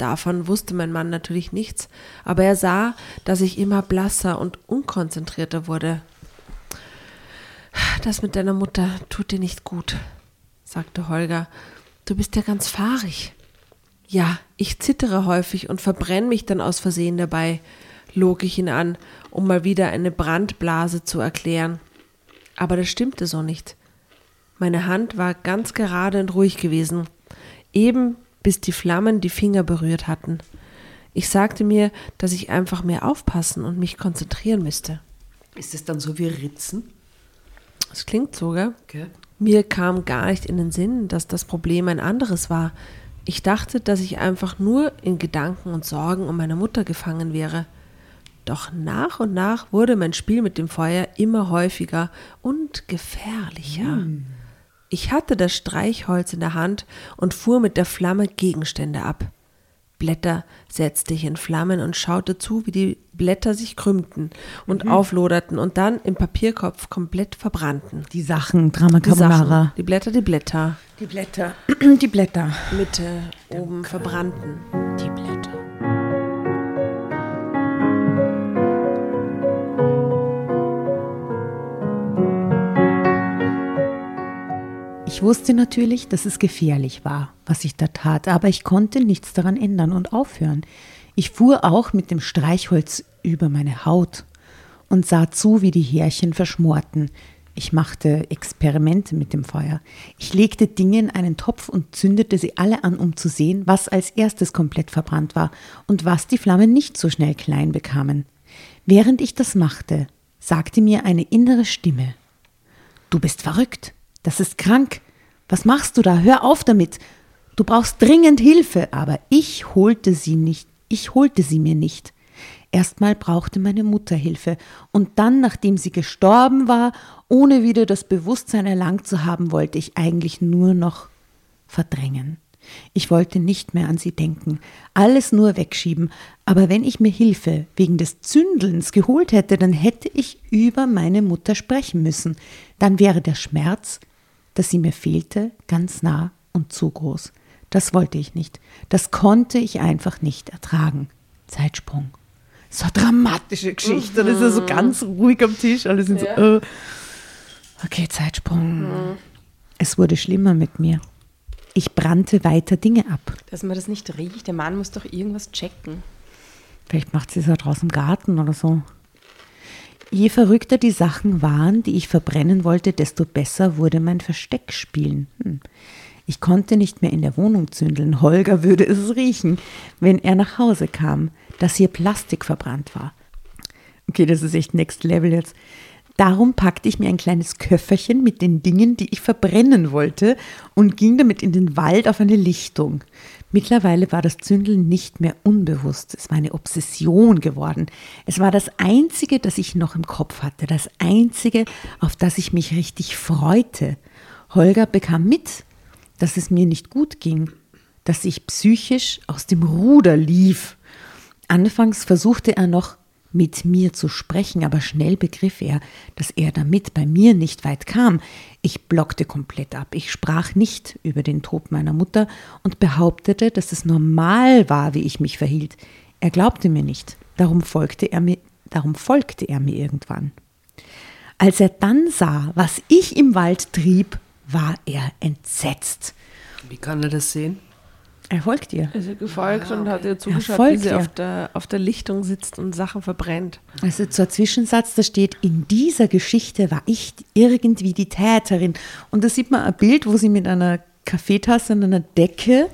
Davon wusste mein Mann natürlich nichts, aber er sah, dass ich immer blasser und unkonzentrierter wurde. Das mit deiner Mutter tut dir nicht gut, sagte Holger. Du bist ja ganz fahrig. Ja, ich zittere häufig und verbrenne mich dann aus Versehen dabei, log ich ihn an, um mal wieder eine Brandblase zu erklären. Aber das stimmte so nicht. Meine Hand war ganz gerade und ruhig gewesen, eben bis die Flammen die Finger berührt hatten. Ich sagte mir, dass ich einfach mehr aufpassen und mich konzentrieren müsste. Ist es dann so wie Ritzen? Es klingt so, gell? Okay. Mir kam gar nicht in den Sinn, dass das Problem ein anderes war. Ich dachte, dass ich einfach nur in Gedanken und Sorgen um meine Mutter gefangen wäre. Doch nach und nach wurde mein Spiel mit dem Feuer immer häufiger und gefährlicher. Ich hatte das Streichholz in der Hand und fuhr mit der Flamme Gegenstände ab. Blätter setzte ich in Flammen und schaute zu, wie die Blätter sich krümmten und aufloderten und dann im Papierkopf komplett verbrannten. Die Sachen, Drama Die. Sachen, die Blätter, die Blätter, Die Blätter. Die Blätter. Mitte oben verbrannten. Die Blätter. Ich wusste natürlich, dass es gefährlich war, was ich da tat, aber ich konnte nichts daran ändern und aufhören. Ich fuhr auch mit dem Streichholz über meine Haut und sah zu, wie die Härchen verschmorten. Ich machte Experimente mit dem Feuer. Ich legte Dinge in einen Topf und zündete sie alle an, um zu sehen, was als erstes komplett verbrannt war und was die Flammen nicht so schnell klein bekamen. Während ich das machte, sagte mir eine innere Stimme, Du bist verrückt. Das ist krank. Was machst du da? Hör auf damit. Du brauchst dringend Hilfe. Aber ich holte sie nicht. Ich holte sie mir nicht. Erstmal brauchte meine Mutter Hilfe und dann, nachdem sie gestorben war, ohne wieder das Bewusstsein erlangt zu haben, wollte ich eigentlich nur noch verdrängen. Ich wollte nicht mehr an sie denken, alles nur wegschieben, aber wenn ich mir Hilfe wegen des Zündelns geholt hätte, dann hätte ich über meine Mutter sprechen müssen. Dann wäre der Schmerz, dass sie mir fehlte, ganz nah und zu groß. Das wollte ich nicht. Das konnte ich einfach nicht ertragen. Zeitsprung. So eine dramatische Geschichte. Das ist ja so ganz ruhig am Tisch. Alle sind so, äh. okay, Zeitsprung. Es wurde schlimmer mit mir. Ich brannte weiter Dinge ab. Dass man das nicht riecht. Der Mann muss doch irgendwas checken. Vielleicht macht sie es ja draußen im Garten oder so. Je verrückter die Sachen waren, die ich verbrennen wollte, desto besser wurde mein Versteckspielen. Hm. Ich konnte nicht mehr in der Wohnung zündeln. Holger würde es riechen, wenn er nach Hause kam, dass hier Plastik verbrannt war. Okay, das ist echt Next Level jetzt. Darum packte ich mir ein kleines Köfferchen mit den Dingen, die ich verbrennen wollte, und ging damit in den Wald auf eine Lichtung. Mittlerweile war das Zündeln nicht mehr unbewusst. Es war eine Obsession geworden. Es war das Einzige, das ich noch im Kopf hatte. Das Einzige, auf das ich mich richtig freute. Holger bekam mit, dass es mir nicht gut ging, dass ich psychisch aus dem Ruder lief. Anfangs versuchte er noch, mit mir zu sprechen, aber schnell begriff er, dass er damit bei mir nicht weit kam. Ich blockte komplett ab. Ich sprach nicht über den Tod meiner Mutter und behauptete, dass es normal war, wie ich mich verhielt. Er glaubte mir nicht. Darum folgte er mir, darum folgte er mir irgendwann. Als er dann sah, was ich im Wald trieb, war er entsetzt. Wie kann er das sehen? Er folgt ihr. Ist ihr gefolgt und hat ihr zugeschaut, wie sie ihr. auf der, auf der Lichtung sitzt und Sachen verbrennt. Also zur Zwischensatz, da steht, in dieser Geschichte war ich irgendwie die Täterin. Und da sieht man ein Bild, wo sie mit einer Kaffeetasse und einer Decke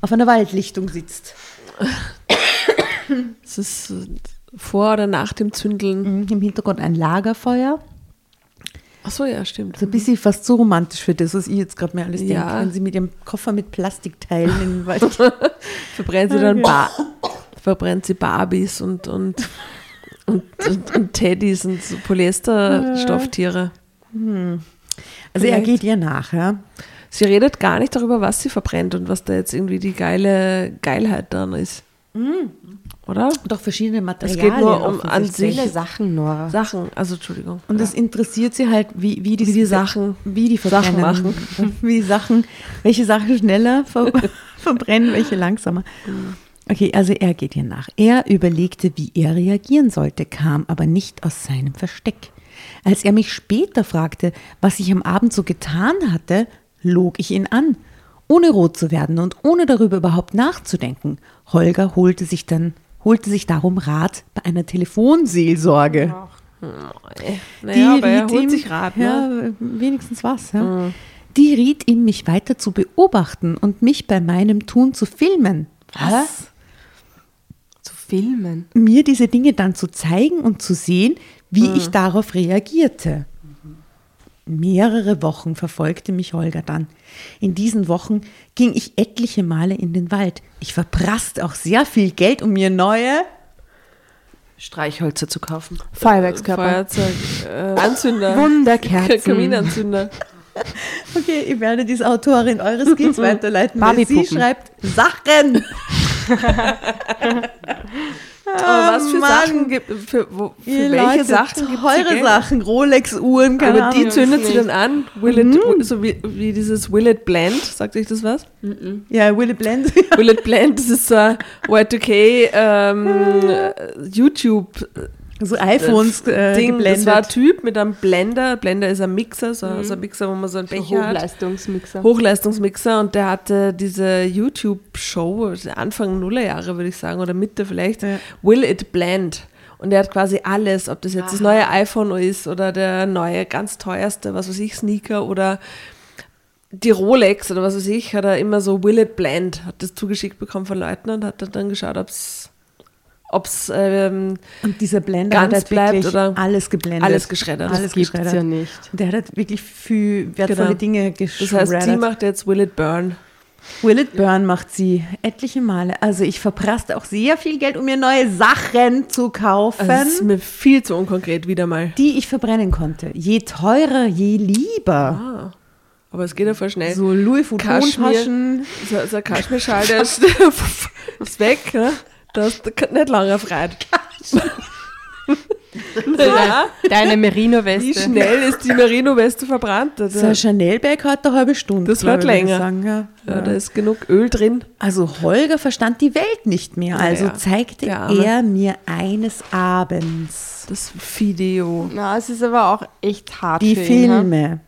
auf einer Waldlichtung sitzt. Es ist vor oder nach dem Zündeln. Mhm, Im Hintergrund ein Lagerfeuer. Ach so, ja, stimmt. So ein bisschen fast so romantisch für das, was ich jetzt gerade mir alles Ja. denke, wenn sie mit ihrem Koffer mit Plastikteilen in den Wald. verbrennt sie dann ba verbrennt sie Barbies und, und, und, und, und Teddys und so Polyesterstofftiere. Also er Vielleicht. geht ihr nach, ja. Sie redet gar nicht darüber, was sie verbrennt und was da jetzt irgendwie die geile Geilheit dran ist. Oder? Oder? Doch verschiedene Es Materialien. geht nur um an sich Viele Sachen, Nora. Sachen. Also, Entschuldigung. Und es interessiert sie halt, wie, wie, die, Wie die Sachen wie die Sachen verbrennen. Wie die Sachen, welche Sachen schneller ver verbrennen, welche langsamer. Okay, also er geht ihr nach. Er überlegte, wie er reagieren sollte, kam aber nicht aus seinem Versteck. Als er mich später fragte, was ich am Abend so getan hatte, log ich ihn an, ohne rot zu werden und ohne darüber überhaupt nachzudenken. Holger holte sich dann holte sich darum Rat bei einer Telefonseelsorge. Naja, aber er riet holt ihm- sich Rat, ne? Ja, wenigstens was. Ja. Die riet ihm, mich weiter zu beobachten und mich bei meinem Tun zu filmen. Was? Zu filmen. Mir diese Dinge dann zu zeigen und zu sehen, wie ich darauf reagierte. Mehrere Wochen verfolgte mich Holger dann. In diesen Wochen ging ich etliche Male in den Wald. Ich verprasste auch sehr viel Geld, um mir neue Streichhölzer zu kaufen. Feuerwerkskörper. Feuerzeug, äh, Anzünder. Wunderkerzen. Kaminanzünder. Okay, ich werde diese Autorin eures Skills weiterleiten, weil sie schreibt Sachen. Aber was für Mann. Sachen gibt für, wo, für welche Leute, Sachen gibt teure Sachen, Rolex-Uhren, keine Aber die zündet sie dann an. Will it, so wie, wie dieses Will it blend, sagt euch das was? Ja, Willy Blend. Will it blend, das ist so ein Y2K ähm, YouTube so iPhones äh, Ding. geblendet. Das war ein Typ mit einem Blender. Blender ist ein Mixer, so, so ein Mixer, wo man so einen Becher hat. Hochleistungsmixer. Hochleistungsmixer und der hatte diese YouTube-Show, Anfang Nullerjahre würde ich sagen, oder Mitte vielleicht, Ja. Will It Blend. Und er hat quasi alles, ob das jetzt das neue iPhone ist oder der neue, ganz teuerste, was weiß ich, Sneaker oder die Rolex oder was weiß ich, hat er immer so Will It Blend, hat das zugeschickt bekommen von Leuten und hat dann geschaut, ob es ob's, ähm, und dieser Blender ganz hat halt bleibt wirklich oder alles geblendet. alles geschreddert. Alles Das gibt's geschreddert. ja nicht. Der hat halt wirklich viel wertvolle Genau. Dinge das geschreddert. heißt, sie macht jetzt Will It Burn. Will It Burn macht sie etliche Male. Also ich verprasste auch sehr viel Geld, um mir neue Sachen zu kaufen, Also das ist mir viel zu unkonkret, wieder mal. die ich verbrennen konnte. Je teurer, je lieber. Ah, aber es geht ja voll schnell. So Louis Kaschmir. Vuitton-Taschen. So, so Kaschmirschal, der ist, ist weg. Ne? Da hast du nicht lange Freude. naja, Deine wie Merino-Weste. schnell ist die Merino-Weste verbrannt? Da, So ein Chanel-Bag hat eine halbe Stunde. Das wird länger. Sagen, ja. ja, da ist genug Öl drin. Also Holger verstand die Welt nicht mehr. Also Ja, zeigte er mir eines Abends Das Video. Na, es ist aber auch echt hart die für ihn, ha? Filme.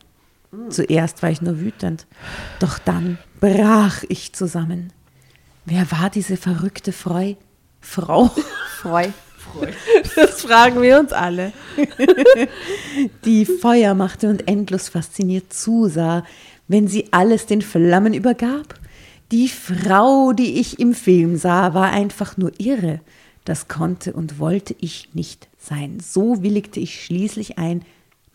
Zuerst war ich nur wütend, doch dann brach ich zusammen. Wer war diese verrückte Freu Frau, Freu. Das fragen wir uns alle. die Feuer machte und endlos fasziniert zusah, wenn sie alles den Flammen übergab? Die Frau, die ich im Film sah, war einfach nur irre. Das konnte und wollte ich nicht sein. So willigte ich schließlich ein,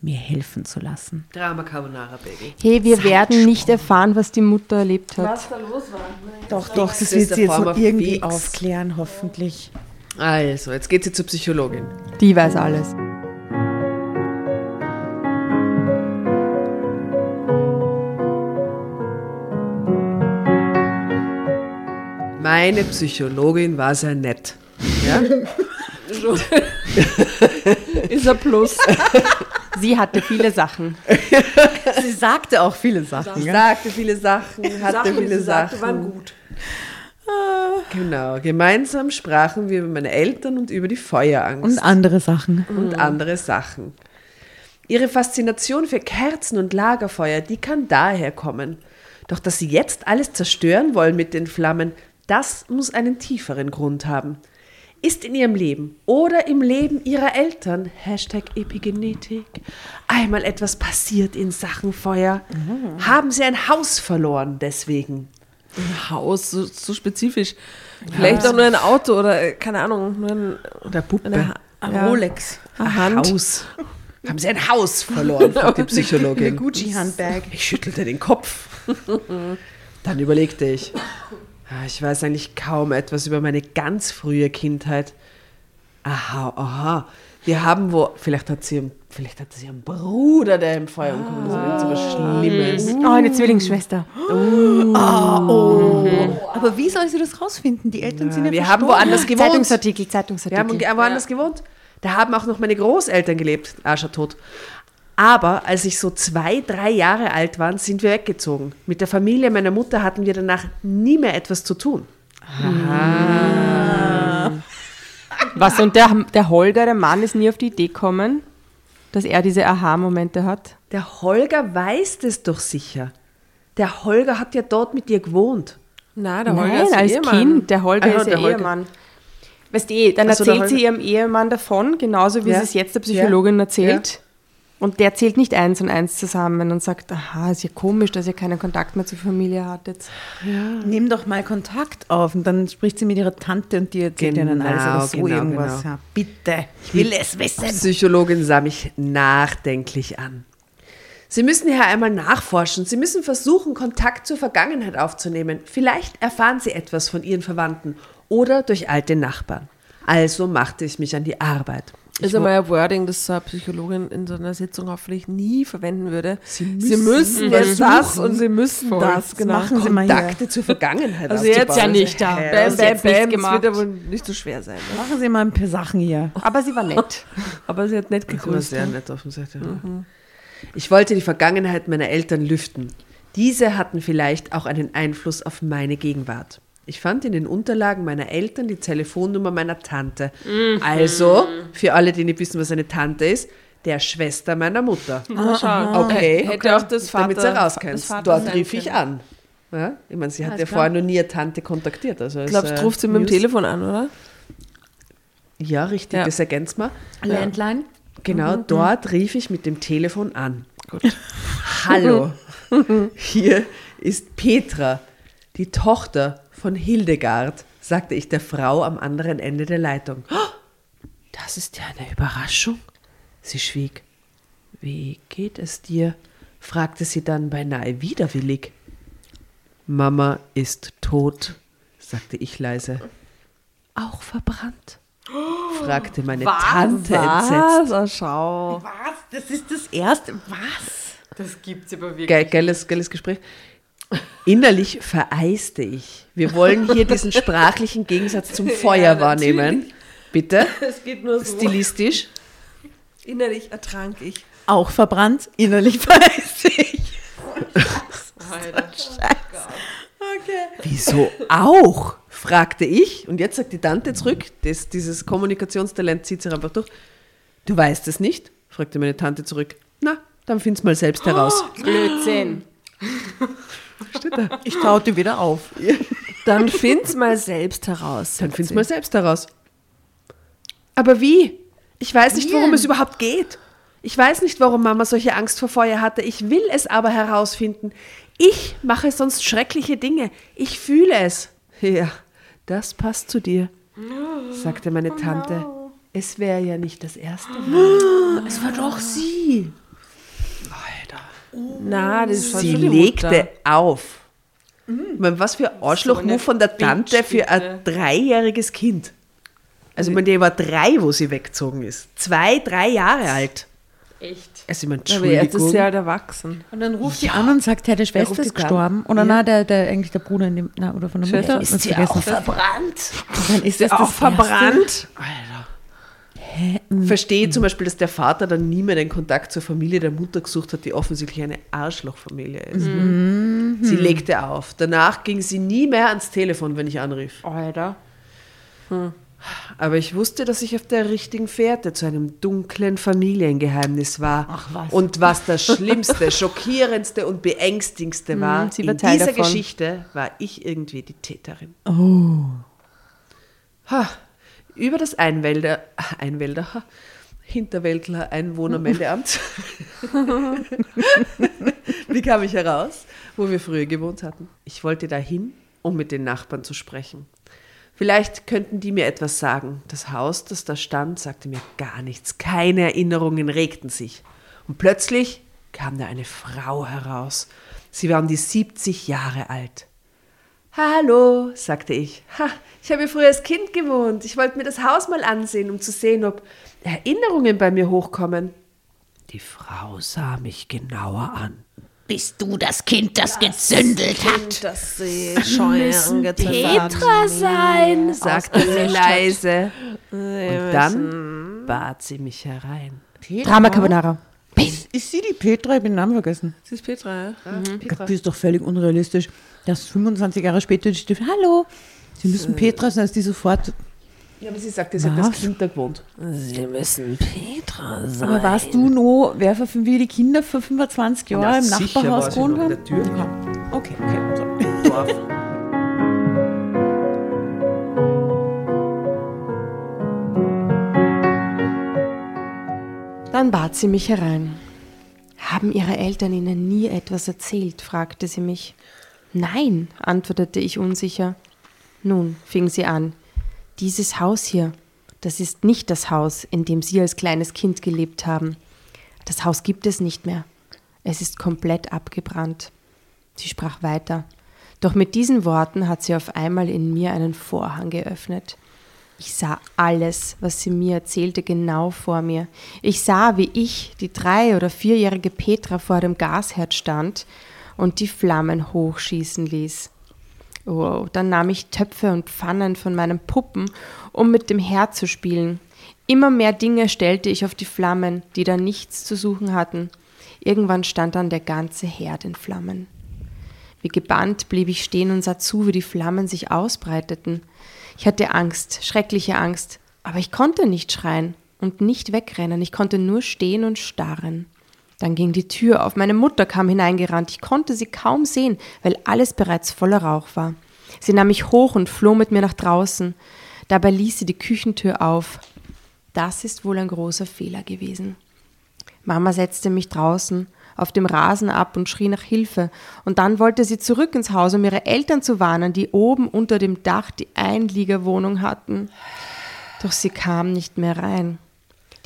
mir helfen zu lassen. Drama Carbonara Baby. Hey, wir werden nicht erfahren, was die Mutter erlebt hat. da los war? Doch, doch, das ist wird sie jetzt noch irgendwie Fix. aufklären, hoffentlich. Also, jetzt geht sie zur Psychologin. Die weiß alles. Meine Psychologin war sehr nett. Ja? Ist ein Plus. Sie hatte viele Sachen. Sie sagte auch viele Sachen. Sie sagte viele Sachen, hatte viele Sachen. waren gut. Genau, gemeinsam sprachen wir über meine Eltern und über die Feuerangst. Und andere Sachen. und andere Sachen. Ihre Faszination für Kerzen und Lagerfeuer, die kann daher kommen. Doch dass sie jetzt alles zerstören wollen mit den Flammen, das muss einen tieferen Grund haben. Ist in ihrem Leben oder im Leben ihrer Eltern, Hashtag Epigenetik, einmal etwas passiert in Sachen Feuer? Haben sie ein Haus verloren deswegen? Ein Haus, so, so spezifisch. Vielleicht auch nur ein Auto oder äh, keine Ahnung, nur ein, Oder Puppe? eine Ein ja, Rolex. eine Hand. Haus. Haben sie ein Haus verloren, fragt die Psychologin. Gucci-Handbag. Ich schüttelte den Kopf. Dann überlegte ich. "Ah, Ich weiß eigentlich kaum etwas über meine ganz frühe Kindheit. Aha, aha. Wir haben wo, vielleicht hat sie, einen- vielleicht hat sie einen Bruder, der im Feuer umkommt. Das ist irgend so was Schlimmes. Oh, eine Zwillingsschwester. Aber wie soll sie das rausfinden? Die Eltern sind ja Wir haben woanders gewohnt. Zeitungsartikel, Wir Zeitungsartikel. haben woanders gewohnt. Da haben auch noch meine Großeltern gelebt. Ah, schon tot. Aber als ich so zwei, drei Jahre alt war, sind wir weggezogen. Mit der Familie meiner Mutter hatten wir danach nie mehr etwas zu tun. Was, und der, der Holger, der Mann, ist nie auf die Idee gekommen, dass er diese Aha-Momente hat? Der Holger weiß das doch sicher. Der Holger hat ja dort mit dir gewohnt. Na, der Holger Nein, ist als Ehemann. Kind. Der Holger Aha, ist der, der Holger. Ehemann. Weißt du, eh, dann Ach so, der erzählt sie ihrem Ehemann davon, genauso wie Ja. sie es jetzt der Psychologin Ja. erzählt. Und der zählt nicht eins und eins zusammen und sagt, aha, ist ja komisch, dass ihr keinen Kontakt mehr zur Familie hattet. Nimm doch mal Kontakt auf und dann spricht sie mit ihrer Tante und die erzählt ihnen Genau, alles oder so genau, irgendwas. genau. Ja, bitte, ich will es wissen. Psychologin sah mich nachdenklich an. Sie müssen hier einmal nachforschen. Sie müssen versuchen, Kontakt zur Vergangenheit aufzunehmen. Vielleicht erfahren Sie etwas von Ihren Verwandten oder durch alte Nachbarn. Also machte ich mich an die Arbeit. Ist einmal ein Wording, das eine Psychologin in so einer Sitzung hoffentlich nie verwenden würde. Sie müssen, jetzt das und sie müssen das, genau. Machen Sie mal. Kontakte zur Vergangenheit Also jetzt ja nicht da. Bam, bam, nichts bam, das wird ja wohl nicht so schwer sein. Ne? Machen Sie mal ein paar Sachen hier. Aber sie war nett. Aber sie hat nicht Das war gegrüßt. sehr nett offensichtlich. Ich wollte die Vergangenheit meiner Eltern lüften. Diese hatten vielleicht auch einen Einfluss auf meine Gegenwart. Ich fand in den Unterlagen meiner Eltern die Telefonnummer meiner Tante. Also, für alle, die nicht wissen, was eine Tante ist, der Schwester meiner Mutter. Okay, Hätte auch das Vater- damit das rauskennst. Dort rief ich an. Ja? Ich meine, sie hat ja vorher noch nie eine Tante kontaktiert. Also als, Glaubst äh, du, ruft sie mit dem Telefon an, oder? Ja, richtig, Ja. das ergänzt mal. Landline? Genau, dort rief ich mit dem Telefon an. Hallo, hier ist Petra, die Tochter von Hildegard, sagte ich der Frau am anderen Ende der Leitung. "Oh, Das ist ja eine Überraschung. Sie schwieg. Wie geht es dir? fragte sie dann beinahe widerwillig. Mama ist tot, sagte ich leise. Auch verbrannt? fragte meine Tante entsetzt. Ah, schau. Was? Das ist das erste. Was? Das gibt's aber wirklich. Geil, geiles, geiles Gespräch. Innerlich vereiste ich. Wir wollen hier diesen sprachlichen Gegensatz zum Feuer wahrnehmen. Bitte? Es geht nur so. Stilistisch. Innerlich ertrank ich. Auch verbrannt, innerlich weiß ich. Wieso auch? fragte ich. Und jetzt sagt die Tante zurück, das, dieses Kommunikationstalent zieht sich einfach durch. Du weißt es nicht? fragte meine Tante zurück. Na, dann find's mal selbst heraus. Blödsinn. Ich taute wieder auf. Dann find's mal selbst heraus. Dann find's sie. mal selbst heraus. Aber wie? Ich weiß nicht, worum es überhaupt geht. Ich weiß nicht, warum Mama solche Angst vor Feuer hatte. Ich will es aber herausfinden. Ich mache sonst schreckliche Dinge. Ich fühle es. Ja, das passt zu dir, sagte meine Tante. Es wäre ja nicht das erste Mal. Es war doch sie. Na, das war Sie schon die legte Mutter. auf. Ich meine, was für ein Arschloch-Move von der Tante für ein dreijähriges Kind. Also, ich meine, die war drei, wo sie weggezogen ist. Zwei, drei Jahre alt. Echt. Also, ich meine, Aber jetzt ist Entschuldigung. sie halt erwachsen. Und dann ruft die an und sagt, ja, der Schwester ist gestorben. Oder na, der, der, eigentlich der Bruder in dem, na, oder von der Schwester? Mutter. Ist sie auch verbrannt? Und dann ist das auch das verbrannt? Verstehe zum Beispiel, dass der Vater dann nie mehr den Kontakt zur Familie der Mutter gesucht hat, die offensichtlich eine Arschlochfamilie ist. Sie legte auf. Danach ging sie nie mehr ans Telefon, wenn ich anrief. Alter. Aber ich wusste, dass ich auf der richtigen Fährte zu einem dunklen Familiengeheimnis war. Ach, was. Und was das Schlimmste, schockierendste und beängstigendste war, sie war in dieser davon. Geschichte war ich irgendwie die Täterin. Oh. Ha, über das Einwälder, Einwälder, Hinterwäldler Einwohnermeldeamt bekam ich heraus, wo wir früher gewohnt hatten. Ich wollte dahin, um mit den Nachbarn zu sprechen. Vielleicht könnten die mir etwas sagen. Das Haus, das da stand, sagte mir gar nichts. Keine Erinnerungen regten sich. Und plötzlich kam da eine Frau heraus. Sie war um die 70 Jahre alt. Hallo, sagte ich. Ha, ich habe hier früher als Kind gewohnt. Ich wollte mir das Haus mal ansehen, um zu sehen, ob Erinnerungen bei mir hochkommen. Die Frau sah mich genauer an. Bist du das Kind, das gezündelt hat? Das sie Scheuern Petra sein, sagte sie leise. Und dann bat sie mich herein. Drama Carbonara. Ist sie die Petra? Ich habe den Namen vergessen. Das ist Petra, ja? Das ist doch völlig unrealistisch, dass 25 Jahre später die Stimme, hallo, Sie müssen Petra sein, dass die sofort. Ja, aber sie sagte, sie hat als Kind da gewohnt. Sie müssen Petra sein. Aber weißt du noch, wer für wie die Kinder vor 25 Jahren im sicher Nachbarhaus war sie noch gewohnt in haben? der Tür. Okay, okay. So. Bat sie mich herein. Haben Ihre Eltern Ihnen nie etwas erzählt? fragte sie mich. Nein, antwortete ich unsicher. Nun, fing sie an, dieses Haus hier, das ist nicht das Haus, in dem Sie als kleines Kind gelebt haben. Das Haus gibt es nicht mehr. Es ist komplett abgebrannt. Sie sprach weiter. Doch mit diesen Worten hat sie auf einmal in mir einen Vorhang geöffnet. Ich sah alles, was sie mir erzählte, genau vor mir. Ich sah, wie ich, die drei- oder vierjährige Petra, vor dem Gasherd stand und die Flammen hochschießen ließ. Oh, dann nahm ich Töpfe und Pfannen von meinen Puppen, um mit dem Herd zu spielen. Immer mehr Dinge stellte ich auf die Flammen, die da nichts zu suchen hatten. Irgendwann stand dann der ganze Herd in Flammen. Wie gebannt blieb ich stehen und sah zu, wie die Flammen sich ausbreiteten. Ich hatte Angst, schreckliche Angst, aber ich konnte nicht schreien und nicht wegrennen, ich konnte nur stehen und starren. Dann ging die Tür auf, meine Mutter kam hineingerannt, ich konnte sie kaum sehen, weil alles bereits voller Rauch war. Sie nahm mich hoch und floh mit mir nach draußen. Dabei ließ sie die Küchentür auf. Das ist wohl ein großer Fehler gewesen. Mama setzte mich draußen auf dem Rasen ab und schrie nach Hilfe. Und dann wollte sie zurück ins Haus, um ihre Eltern zu warnen, die oben unter dem Dach die Einliegerwohnung hatten. Doch sie kam nicht mehr rein.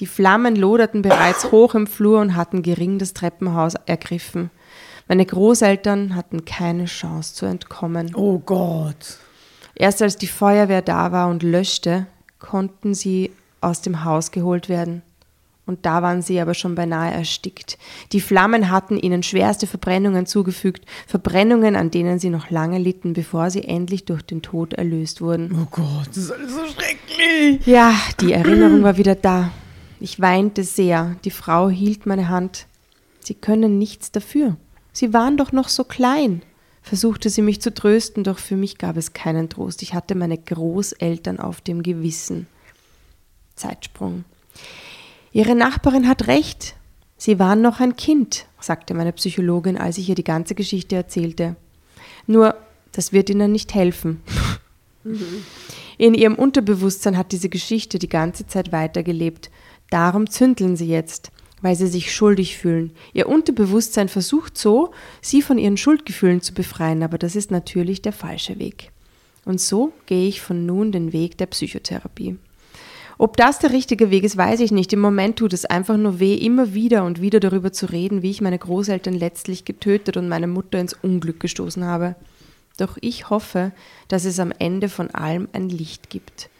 Die Flammen loderten bereits hoch im Flur und hatten gering das Treppenhaus ergriffen. Meine Großeltern hatten keine Chance zu entkommen. Oh Gott. Erst als die Feuerwehr da war und löschte, konnten sie aus dem Haus geholt werden. Und da waren sie aber schon beinahe erstickt. Die Flammen hatten ihnen schwerste Verbrennungen zugefügt, Verbrennungen, an denen sie noch lange litten, bevor sie endlich durch den Tod erlöst wurden. Oh Gott, das ist alles so schrecklich. Ja, die Erinnerung war wieder da. Ich weinte sehr. Die Frau hielt meine Hand. Sie können nichts dafür. Sie waren doch noch so klein. Versuchte sie mich zu trösten, doch für mich gab es keinen Trost. Ich hatte meine Großeltern auf dem Gewissen. Zeitsprung. Ihre Nachbarin hat recht. Sie waren noch ein Kind, sagte meine Psychologin, als ich ihr die ganze Geschichte erzählte. Nur, das wird Ihnen nicht helfen. In ihrem Unterbewusstsein hat diese Geschichte die ganze Zeit weitergelebt. Darum zündeln sie jetzt, weil sie sich schuldig fühlen. Ihr Unterbewusstsein versucht so, sie von ihren Schuldgefühlen zu befreien, aber das ist natürlich der falsche Weg. Und so gehe ich von nun den Weg der Psychotherapie. Ob das der richtige Weg ist, weiß ich nicht. Im Moment tut es einfach nur weh, immer wieder und wieder darüber zu reden, wie ich meine Großeltern letztlich getötet und meine Mutter ins Unglück gestoßen habe. Doch ich hoffe, dass es am Ende von allem ein Licht gibt.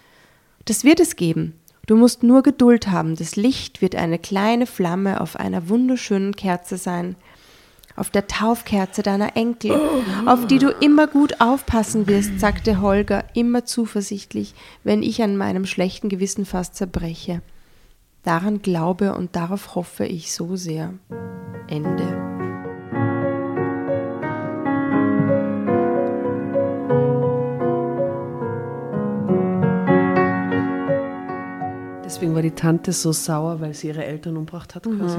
Das wird es geben. Du musst nur Geduld haben. Das Licht wird eine kleine Flamme auf einer wunderschönen Kerze sein. Auf der Taufkerze deiner Enkel, auf die du immer gut aufpassen wirst, sagte Holger immer zuversichtlich, wenn ich an meinem schlechten Gewissen fast zerbreche. Daran glaube und darauf hoffe ich so sehr. Ende. Deswegen war die Tante so sauer, weil sie ihre Eltern umgebracht hat. Quasi.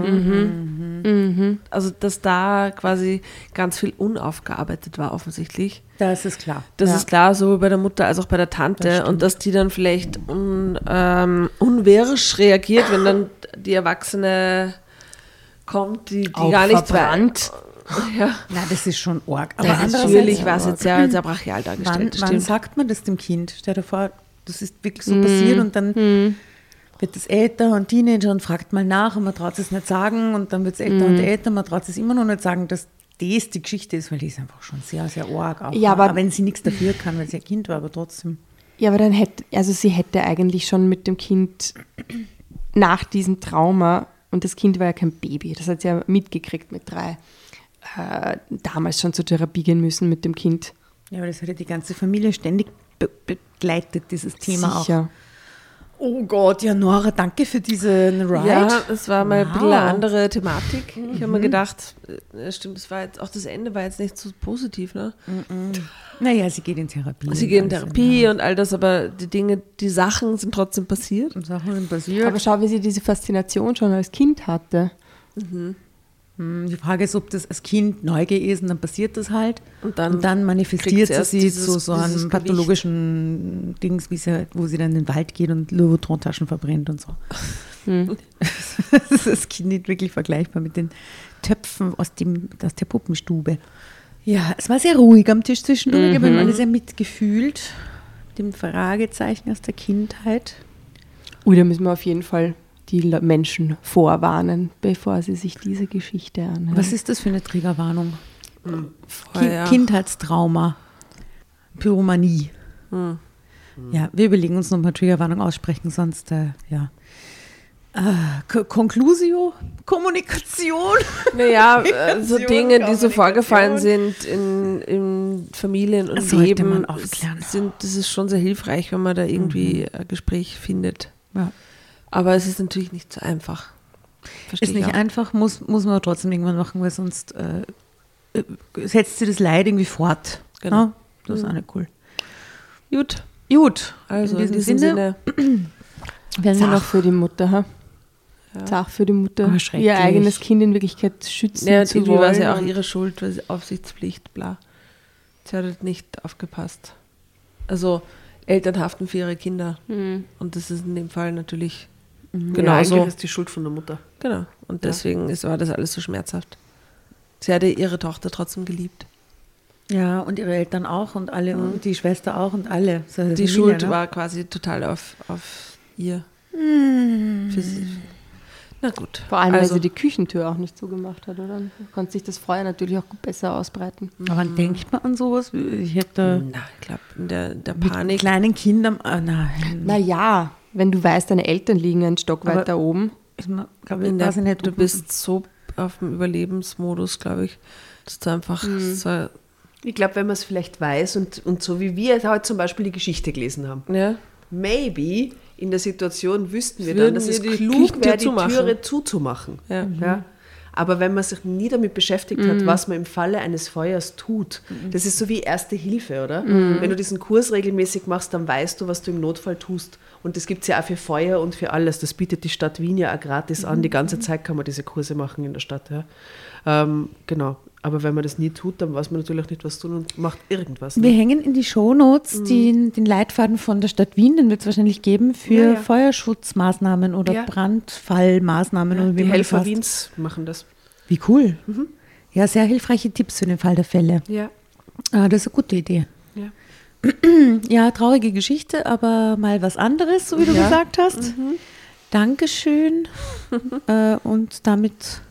Also, dass da quasi ganz viel unaufgearbeitet war, offensichtlich. Das ist klar. Das Ja. ist klar, sowohl bei der Mutter als auch bei der Tante. und dass die dann vielleicht un, ähm, unwirsch reagiert, wenn dann die Erwachsene kommt, die, die Auch gar nicht verbrannt. Ja, Na, das ist schon arg. Aber natürlich andererseits- war es jetzt sehr, sehr brachial Wann, dargestellt. das wann stimmt. sagt man das dem Kind? Stell dir vor, das ist wirklich so passiert und dann wird es älter und Teenager und fragt mal nach und man traut es nicht sagen und dann wird es älter und älter, man traut es immer noch nicht sagen, dass das die Geschichte ist, weil die ist einfach schon sehr, sehr arg. Auch, Ja, aber- auch wenn sie nichts dafür kann, weil sie ein Kind war, aber trotzdem. Ja, aber dann hätte, also sie hätte eigentlich schon mit dem Kind nach diesem Trauma, und das Kind war ja kein Baby, das hat sie ja mitgekriegt mit drei, äh, damals schon zur Therapie gehen müssen mit dem Kind. Ja, aber das hat ja die ganze Familie ständig be begleitet, dieses Thema auch. Oh Gott, ja, Nora, danke für diesen Ride. Ja, es war mal ein bisschen Wow. eine andere Thematik. Ich habe mir gedacht, äh, stimmt, es war jetzt, auch das Ende war jetzt nicht so positiv, ne? Naja, sie geht in Therapie. Sie gehen in Therapie ja. und all das, aber die Dinge, die Sachen sind trotzdem passiert. Sachen sind passiert. Aber schau, wie sie diese Faszination schon als Kind hatte. Hm, Die Frage ist, ob das als Kind Neugier ist und dann passiert das halt. Und dann und dann manifestiert sie sich dieses- zu so einem Gewicht. pathologischen Dings, wie sie, halt- wo sie dann in den Wald geht und Louis-Vuitton-Taschen verbrennt und so. Hm. das ist das Kind nicht wirklich vergleichbar mit den Töpfen aus, dem, aus der Puppenstube. Ja, es war sehr ruhig am Tisch zwischendurch, Mhm. aber haben alle sehr mitgefühlt. Mit Dem Fragezeichen aus der Kindheit. Ui, da müssen wir auf jeden Fall die Menschen vorwarnen, bevor sie sich diese Geschichte anhören. Was ist das für eine Triggerwarnung? Kind, ja. Kindheitstrauma, Pyromanie. Hm. Ja, wir überlegen uns nochmal Triggerwarnung aussprechen, sonst, äh, ja. Äh, Conclusio? Kommunikation? Naja, äh, so Dinge, die so vorgefallen sind in, in Familien und Das sollte Leben, sind, das ist schon sehr hilfreich, wenn man da irgendwie ein Gespräch findet. Ja. Aber es ist natürlich nicht so einfach. Verstehe Ist ich nicht auch. einfach, muss, muss man aber trotzdem irgendwann machen, weil sonst äh, äh, setzt sie das Leid irgendwie fort. Genau. Ja, das ist auch nicht cool. Gut, Gut, also in diesem, Sinne, werden wir noch für die Mutter, ha? Ja. Zach für die Mutter. Oh, schrecklich. ihr eigenes Kind in Wirklichkeit schützen ja, zu irgendwie wollen. war es ja auch ihre Schuld, weil sie Aufsichtspflicht, bla. Sie hat halt nicht aufgepasst. Also Eltern haften für ihre Kinder. Hm. Und das ist in dem Fall natürlich Genau genauso. ist die Schuld von der Mutter. Genau. Und deswegen ist, war das alles so schmerzhaft. Sie hatte ihre Tochter trotzdem geliebt. Ja, und ihre Eltern auch und alle, und die Schwester auch und alle. So Die Familie, Schuld ne? war quasi total auf, auf ihr. Für sie. Na gut. Vor allem, also, weil sie die Küchentür auch nicht zugemacht hat, oder? Konnte sich das Feuer natürlich auch besser ausbreiten. Aber wann denkt man an sowas? Ich hätte Na, ich glaube, in der, der mit Panik. kleinen Kindern, ah, nein, Naja, wenn du weißt, deine Eltern liegen einen Stock Aber- weiter oben. ich glaube, In ich der, weiß nicht, du bist so auf dem Überlebensmodus, glaube ich, dass du einfach so, Ich glaube, wenn man es vielleicht weiß und, und so wie wir heute zum Beispiel die Geschichte gelesen haben, ja, maybe in der Situation wüssten wir Würden dann, dass wir es klug wäre, die. Türe zuzumachen. ja. Ja? Aber wenn man sich nie damit beschäftigt hat, was man im Falle eines Feuers tut, das ist so wie Erste Hilfe, oder? Wenn du diesen Kurs regelmäßig machst, dann weißt du, was du im Notfall tust. Und das gibt es ja auch für Feuer und für alles. Das bietet die Stadt Wien ja auch gratis an. Die ganze Zeit kann man diese Kurse machen in der Stadt. Ja? Ähm, genau. Aber wenn man das nie tut, dann weiß man natürlich nicht, was tun und macht irgendwas. Wir Ne? hängen in die Shownotes den, den Leitfaden von der Stadt Wien, den wird es wahrscheinlich geben, für Ja, ja. Feuerschutzmaßnahmen oder Ja. Brandfallmaßnahmen oder wie Die man Helfer heißt. Wiens machen das. Wie cool. Ja, sehr hilfreiche Tipps für den Fall der Fälle. Ja. Ah, das ist eine gute Idee. Ja. Ja, traurige Geschichte, aber mal was anderes, so wie du Ja. gesagt hast. Dankeschön. äh, und damit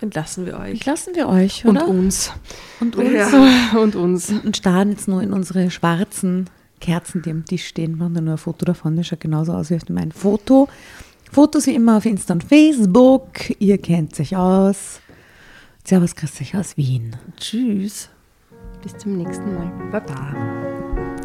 Entlassen wir euch. entlassen wir euch, Und oder? uns. Und uns. Und uns. Und starren jetzt nur in unsere schwarzen Kerzen, die am Tisch stehen. Machen da nur ein Foto davon. Das schaut genauso aus wie auf mein Foto. Fotos wie immer auf Insta und Facebook. Ihr kennt sich aus. Servus, grüß euch aus Wien. Tschüss. Bis zum nächsten Mal. Baba.